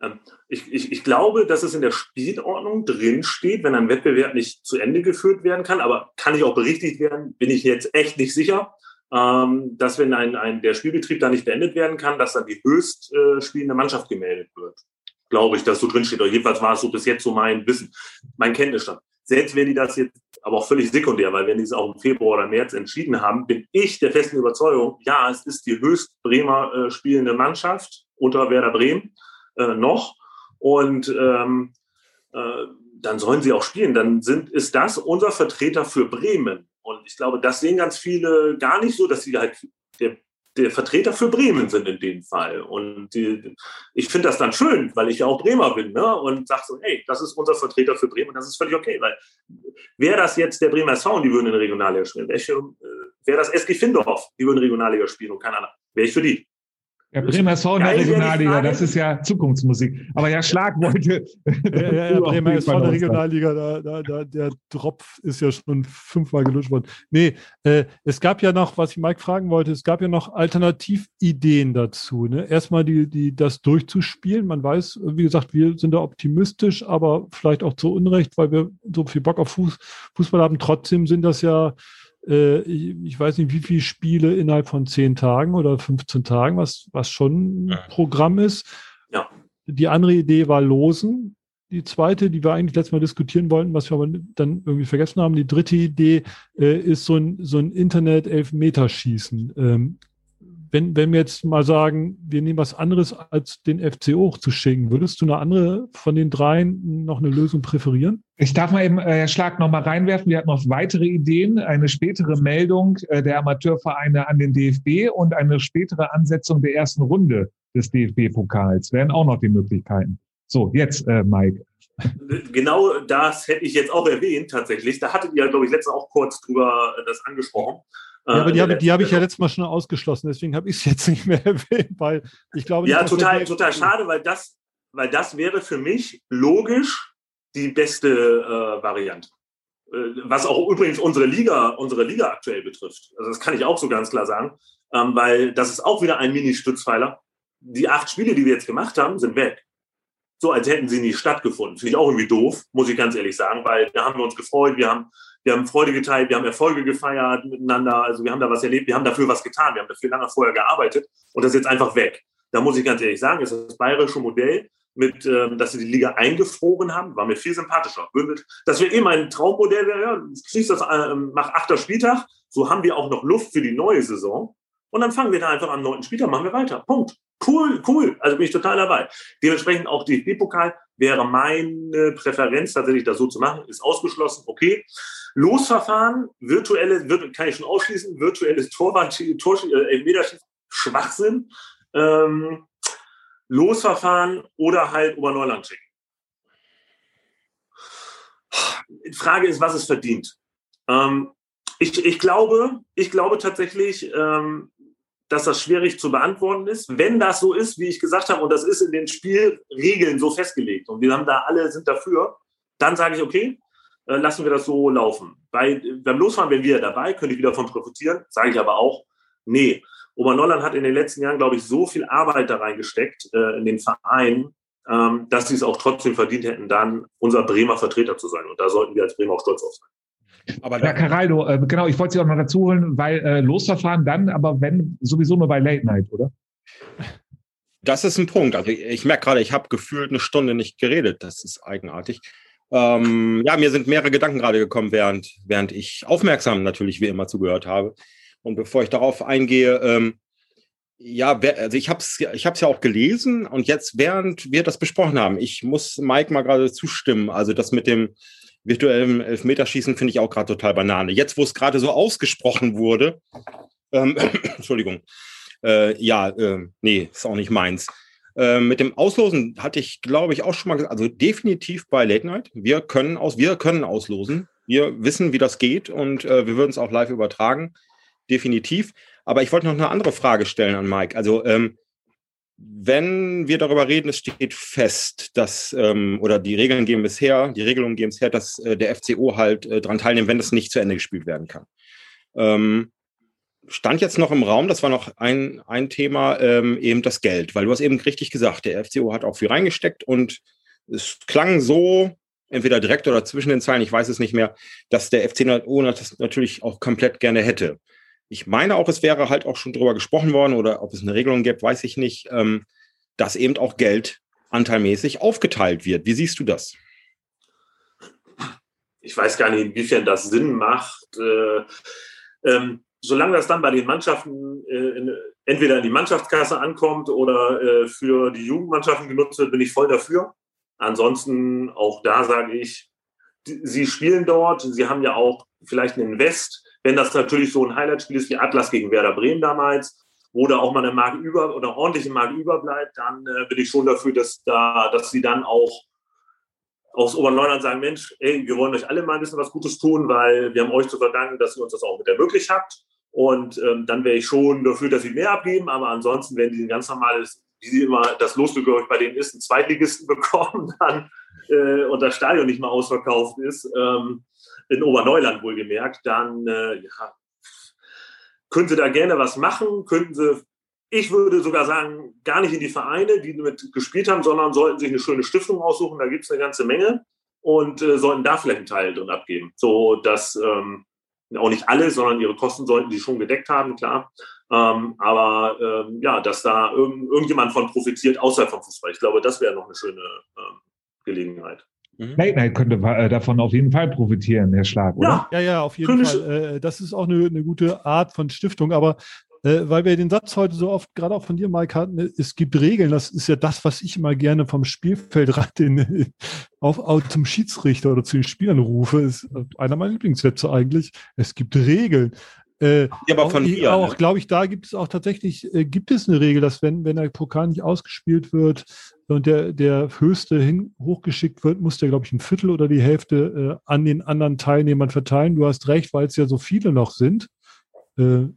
Ähm, ich, ich, ich glaube, dass es in der Spielordnung drin steht, wenn ein Wettbewerb nicht zu Ende geführt werden kann, aber kann ich auch berichtigt werden, bin ich jetzt echt nicht sicher, ähm, dass wenn ein, ein, der Spielbetrieb da nicht beendet werden kann, dass dann die höchst äh, spielende Mannschaft gemeldet wird glaube ich, dass so drin steht. Oder jedenfalls war es so bis jetzt so mein Wissen, mein Kenntnisstand. Selbst wenn die das jetzt, aber auch völlig sekundär, weil wenn die es auch im Februar oder März entschieden haben, bin ich der festen Überzeugung, ja, es ist die höchst Bremer äh, spielende Mannschaft unter Werder Bremen äh, noch. Und ähm, äh, dann sollen sie auch spielen. Dann sind, ist das unser Vertreter für Bremen. Und ich glaube, das sehen ganz viele gar nicht so, dass sie halt der der Vertreter für Bremen sind in dem Fall. Und die, ich finde das dann schön, weil ich ja auch Bremer bin, ne? Und sage so, hey, das ist unser Vertreter für Bremen und das ist völlig okay, weil wäre das jetzt der Bremer Sound, die würden in der Regionalliga spielen, wäre äh, das SG Findorf, die würden Regionalliga spielen und keiner wäre ich für die. Ja, Bremer SV in der Regionalliga, das ist ja Zukunftsmusik. Aber ja, Schlag wollte. Ja, ja, ja Bremer SV in der Regionalliga, da, da, da, der Tropf ist ja schon fünfmal gelutscht worden. Nee, äh, es gab ja noch, was ich Mike fragen wollte, es gab ja noch Alternativideen dazu. Ne? Erstmal die, die, das durchzuspielen. Man weiß, wie gesagt, wir sind da optimistisch, aber vielleicht auch zu Unrecht, weil wir so viel Bock auf Fuß, Fußball haben. Trotzdem sind das ja ich, weiß nicht, wie viele Spiele innerhalb von zehn Tagen oder 15 Tagen, was, was schon ein Programm ist. Ja. Die andere Idee war Losen. Die zweite, die wir eigentlich letztes Mal diskutieren wollten, was wir aber dann irgendwie vergessen haben. Die dritte Idee äh, ist so ein, so ein Internet-Elfmeterschießen. Ähm, wenn, wenn wir jetzt mal sagen, wir nehmen was anderes als den FC hochzuschicken, würdest du eine andere von den dreien noch eine Lösung präferieren? Ich darf mal eben, äh, Herr Schlag, noch mal reinwerfen. Wir hatten noch weitere Ideen, eine spätere Meldung äh, der Amateurvereine an den DFB und eine spätere Ansetzung der ersten Runde des DFB-Pokals. Wären auch noch die Möglichkeiten. So, jetzt, äh, Mike. Genau das hätte ich jetzt auch erwähnt, tatsächlich. Da hattet ihr, glaube ich, letztens auch kurz drüber äh, das angesprochen. Ja, aber die habe, die habe ich ja letztes Mal schon ausgeschlossen, deswegen habe ich es jetzt nicht mehr erwähnt, weil ich glaube. Ja, total, total schade, weil das, weil das wäre für mich logisch die beste äh, Variante. Äh, was auch übrigens unsere Liga, unsere Liga aktuell betrifft. Also das kann ich auch so ganz klar sagen, ähm, weil das ist auch wieder ein Mini-Stützpfeiler. Die acht Spiele, die wir jetzt gemacht haben, sind weg. So als hätten sie nie stattgefunden. Finde ich auch irgendwie doof, muss ich ganz ehrlich sagen, weil da haben wir uns gefreut, wir haben wir haben Freude geteilt, wir haben Erfolge gefeiert miteinander, also wir haben da was erlebt, wir haben dafür was getan, wir haben dafür lange vorher gearbeitet und das ist jetzt einfach weg. Da muss ich ganz ehrlich sagen, ist das bayerische Modell, mit, ähm, dass sie die Liga eingefroren haben, war mir viel sympathischer. Das wäre eben ein Traummodell, wäre, ja, schließt das, äh, mach achter Spieltag, so haben wir auch noch Luft für die neue Saison und dann fangen wir da einfach am neunten Spieltag, machen wir weiter. Punkt. Cool, cool. Also bin ich total dabei. Dementsprechend auch DFB-Pokal wäre meine Präferenz, tatsächlich das so zu machen, ist ausgeschlossen, okay. Losverfahren, virtuelle, kann ich schon ausschließen, virtuelles Torwand, Tor, äh, Elfmeterschießen, Schwachsinn. Ähm, Losverfahren oder halt Oberneuland schicken. Frage ist, was es verdient. Ähm, ich, ich, glaube, ich glaube tatsächlich, ähm, dass das schwierig zu beantworten ist. Wenn das so ist, wie ich gesagt habe, und das ist in den Spielregeln so festgelegt und wir haben da alle sind dafür, dann sage ich, okay, äh, lassen wir das so laufen. Bei, beim Losfahren wären wir dabei, könnte ich wieder davon profitieren, sage ich aber auch, nee. Obernolland hat in den letzten Jahren, glaube ich, so viel Arbeit da reingesteckt äh, in den Verein, ähm, dass sie es auch trotzdem verdient hätten, dann unser Bremer Vertreter zu sein. Und da sollten wir als Bremer auch stolz auf sein. Aber ja, Caraldo, äh, genau, ich wollte Sie auch noch dazu holen, weil äh, Losverfahren dann, aber wenn, sowieso nur bei Late Night, oder? Das ist ein Punkt. Also ich, ich merke gerade, ich habe gefühlt eine Stunde nicht geredet. Das ist eigenartig. Ähm, ja, mir sind mehrere Gedanken gerade gekommen, während, während ich aufmerksam natürlich wie immer zugehört habe. Und bevor ich darauf eingehe, ähm, Ja, also ich habe es ich hab's ja auch gelesen und jetzt, während wir das besprochen haben, ich muss Mike mal gerade zustimmen. Also das mit dem virtuellen Elfmeterschießen finde ich auch gerade total Banane. Jetzt, wo es gerade so ausgesprochen wurde, ähm, Entschuldigung, äh, ja, äh, nee, ist auch nicht meins. Äh, mit dem Auslosen hatte ich, glaube ich, auch schon mal gesagt, also definitiv bei Late Night. Wir können aus, wir können auslosen. Wir wissen, wie das geht und äh, wir würden es auch live übertragen. Definitiv. Aber ich wollte noch eine andere Frage stellen an Mike. Also, ähm, wenn wir darüber reden, es steht fest, dass, ähm, oder die Regeln geben bisher, die Regelungen geben es her, dass äh, der FCO halt äh, daran teilnimmt, wenn das nicht zu Ende gespielt werden kann. Ähm, stand jetzt noch im Raum, das war noch ein, ein Thema, ähm, eben das Geld, weil du hast eben richtig gesagt, der FCO hat auch viel reingesteckt und es klang so, entweder direkt oder zwischen den Zeilen, ich weiß es nicht mehr, dass der FCO das natürlich auch komplett gerne hätte. Ich meine auch, es wäre halt auch schon drüber gesprochen worden oder ob es eine Regelung gibt, weiß ich nicht, ähm, dass eben auch Geld anteilmäßig aufgeteilt wird. Wie siehst du das? Ich weiß gar nicht, inwiefern das Sinn macht. Äh, ähm, solange das dann bei den Mannschaften äh, in, entweder in die Mannschaftskasse ankommt oder äh, für die Jugendmannschaften genutzt wird, bin ich voll dafür. Ansonsten auch da sage ich, die, sie spielen dort, sie haben ja auch vielleicht einen Invest. Wenn das natürlich so ein Highlight-Spiel ist wie Atlas gegen Werder Bremen damals, wo da auch mal eine Mark über oder ordentliche Mark überbleibt, dann äh, bin ich schon dafür, dass da, dass sie dann auch aus Oberneuland sagen, Mensch, ey, wir wollen euch alle mal ein bisschen was Gutes tun, weil wir haben euch zu verdanken, dass ihr uns das auch mit ermöglicht habt. Und ähm, dann wäre ich schon dafür, dass sie mehr abgeben. Aber ansonsten, wenn die ein ganz normales, wie sie immer das Losglück bei denen ist, einen Zweitligisten bekommen, dann äh, und das Stadion nicht mal ausverkauft ist, ähm, in Oberneuland wohlgemerkt, dann äh, ja, können sie da gerne was machen, könnten sie, ich würde sogar sagen, gar nicht in die Vereine, die damit gespielt haben, sondern sollten sich eine schöne Stiftung aussuchen, da gibt es eine ganze Menge und äh, sollten da vielleicht einen Teil drin abgeben, so dass ähm, auch nicht alle, sondern ihre Kosten sollten sie schon gedeckt haben, klar. Ähm, aber ähm, ja, dass da irgend, irgendjemand von profitiert außerhalb vom Fußball. Ich glaube, das wäre noch eine schöne ähm, Gelegenheit. Mhm. Late Night könnte äh, davon auf jeden Fall profitieren, Herr Schlag, oder? Ja, ja, ja auf jeden Fall. Äh, das ist auch eine, eine, gute Art von Stiftung. Aber äh, weil wir den Satz heute so oft, gerade auch von dir, Mike, hatten, es gibt Regeln. Das ist ja das, was ich immer gerne vom Spielfeldrand in, auf, auf, zum Schiedsrichter oder zu den Spielern rufe. Ist einer meiner Lieblingssätze eigentlich. Es gibt Regeln. Äh, ja, aber von auch, mir, auch ne? glaube ich, da gibt es auch tatsächlich, äh, gibt es eine Regel, dass wenn, wenn der Pokal nicht ausgespielt wird und der, der Höchste hin, hochgeschickt wird, muss der, glaube ich, ein Viertel oder die Hälfte äh, an den anderen Teilnehmern verteilen. Du hast recht, weil es ja so viele noch sind.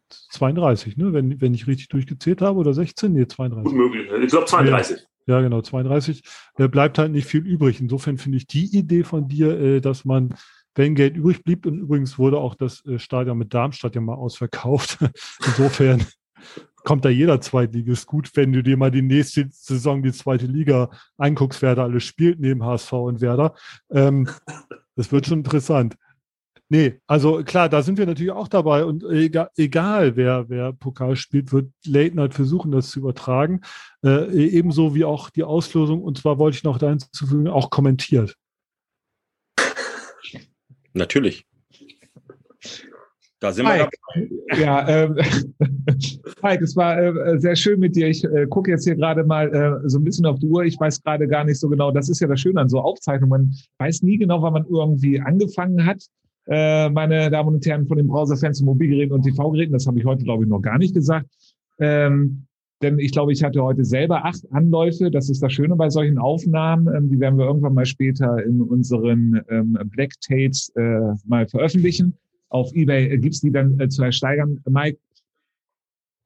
32, äh, ne? wenn, wenn ich richtig durchgezählt habe, oder 16? Nee, 32. Unmöglich. Ich glaube 32. Ja, ja, genau, 32. Da bleibt halt nicht viel übrig. Insofern finde ich die Idee von dir, äh, dass man, wenn Geld übrig blieb, und übrigens wurde auch das äh, Stadion mit Darmstadt ja mal ausverkauft. Insofern kommt da jeder Zweitligist gut, wenn du dir mal die nächste Saison die zweite Liga anguckst, wer da alles spielt neben HSV und Werder. Ähm, das wird schon interessant. Nee, also klar, da sind wir natürlich auch dabei und egal, egal wer, wer Pokal spielt, wird Late Night versuchen, das zu übertragen. Äh, ebenso wie auch die Auslosung, und zwar wollte ich noch da hinzufügen, auch kommentiert. Natürlich. Da sind Mike, wir dabei. Ja, ähm, Mike, es war äh, sehr schön mit dir. Ich äh, gucke jetzt hier gerade mal äh, so ein bisschen auf die Uhr. Ich weiß gerade gar nicht so genau. Das ist ja das Schöne an so Aufzeichnungen. Man weiß nie genau, wann man irgendwie angefangen hat äh, meine Damen und Herren, von den Browserfans zu Mobilgeräten und TV-Geräten. Das habe ich heute, glaube ich, noch gar nicht gesagt. Ähm, denn ich glaube, ich hatte heute selber acht Anläufe. Das ist das Schöne bei solchen Aufnahmen. Ähm, die werden wir irgendwann mal später in unseren ähm, Black Tapes äh, mal veröffentlichen. Auf Ebay gibt's die dann äh, zu ersteigern. Mike,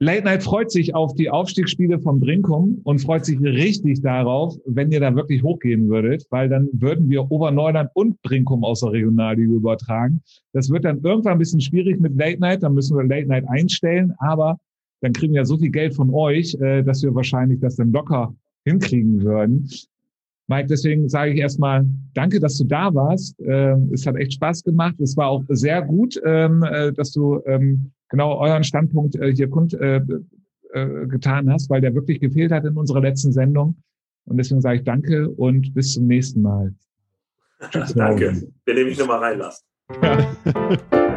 Late Night freut sich auf die Aufstiegsspiele von Brinkum und freut sich richtig darauf, wenn ihr da wirklich hochgehen würdet, weil dann würden wir Oberneuland und Brinkum aus der Regionalliga übertragen. Das wird dann irgendwann ein bisschen schwierig mit Late Night, dann müssen wir Late Night einstellen, aber dann kriegen wir ja so viel Geld von euch, äh, dass wir wahrscheinlich das dann locker hinkriegen würden. Mike, deswegen sage ich erstmal danke, dass du da warst. Ähm, es hat echt Spaß gemacht. Es war auch sehr gut, ähm, äh, dass du ähm, genau euren Standpunkt äh, hier kund äh, äh, getan hast, weil der wirklich gefehlt hat in unserer letzten Sendung. Und deswegen sage ich danke und bis zum nächsten Mal. Danke. Wir nehmen mich nochmal reinlassen. Ja.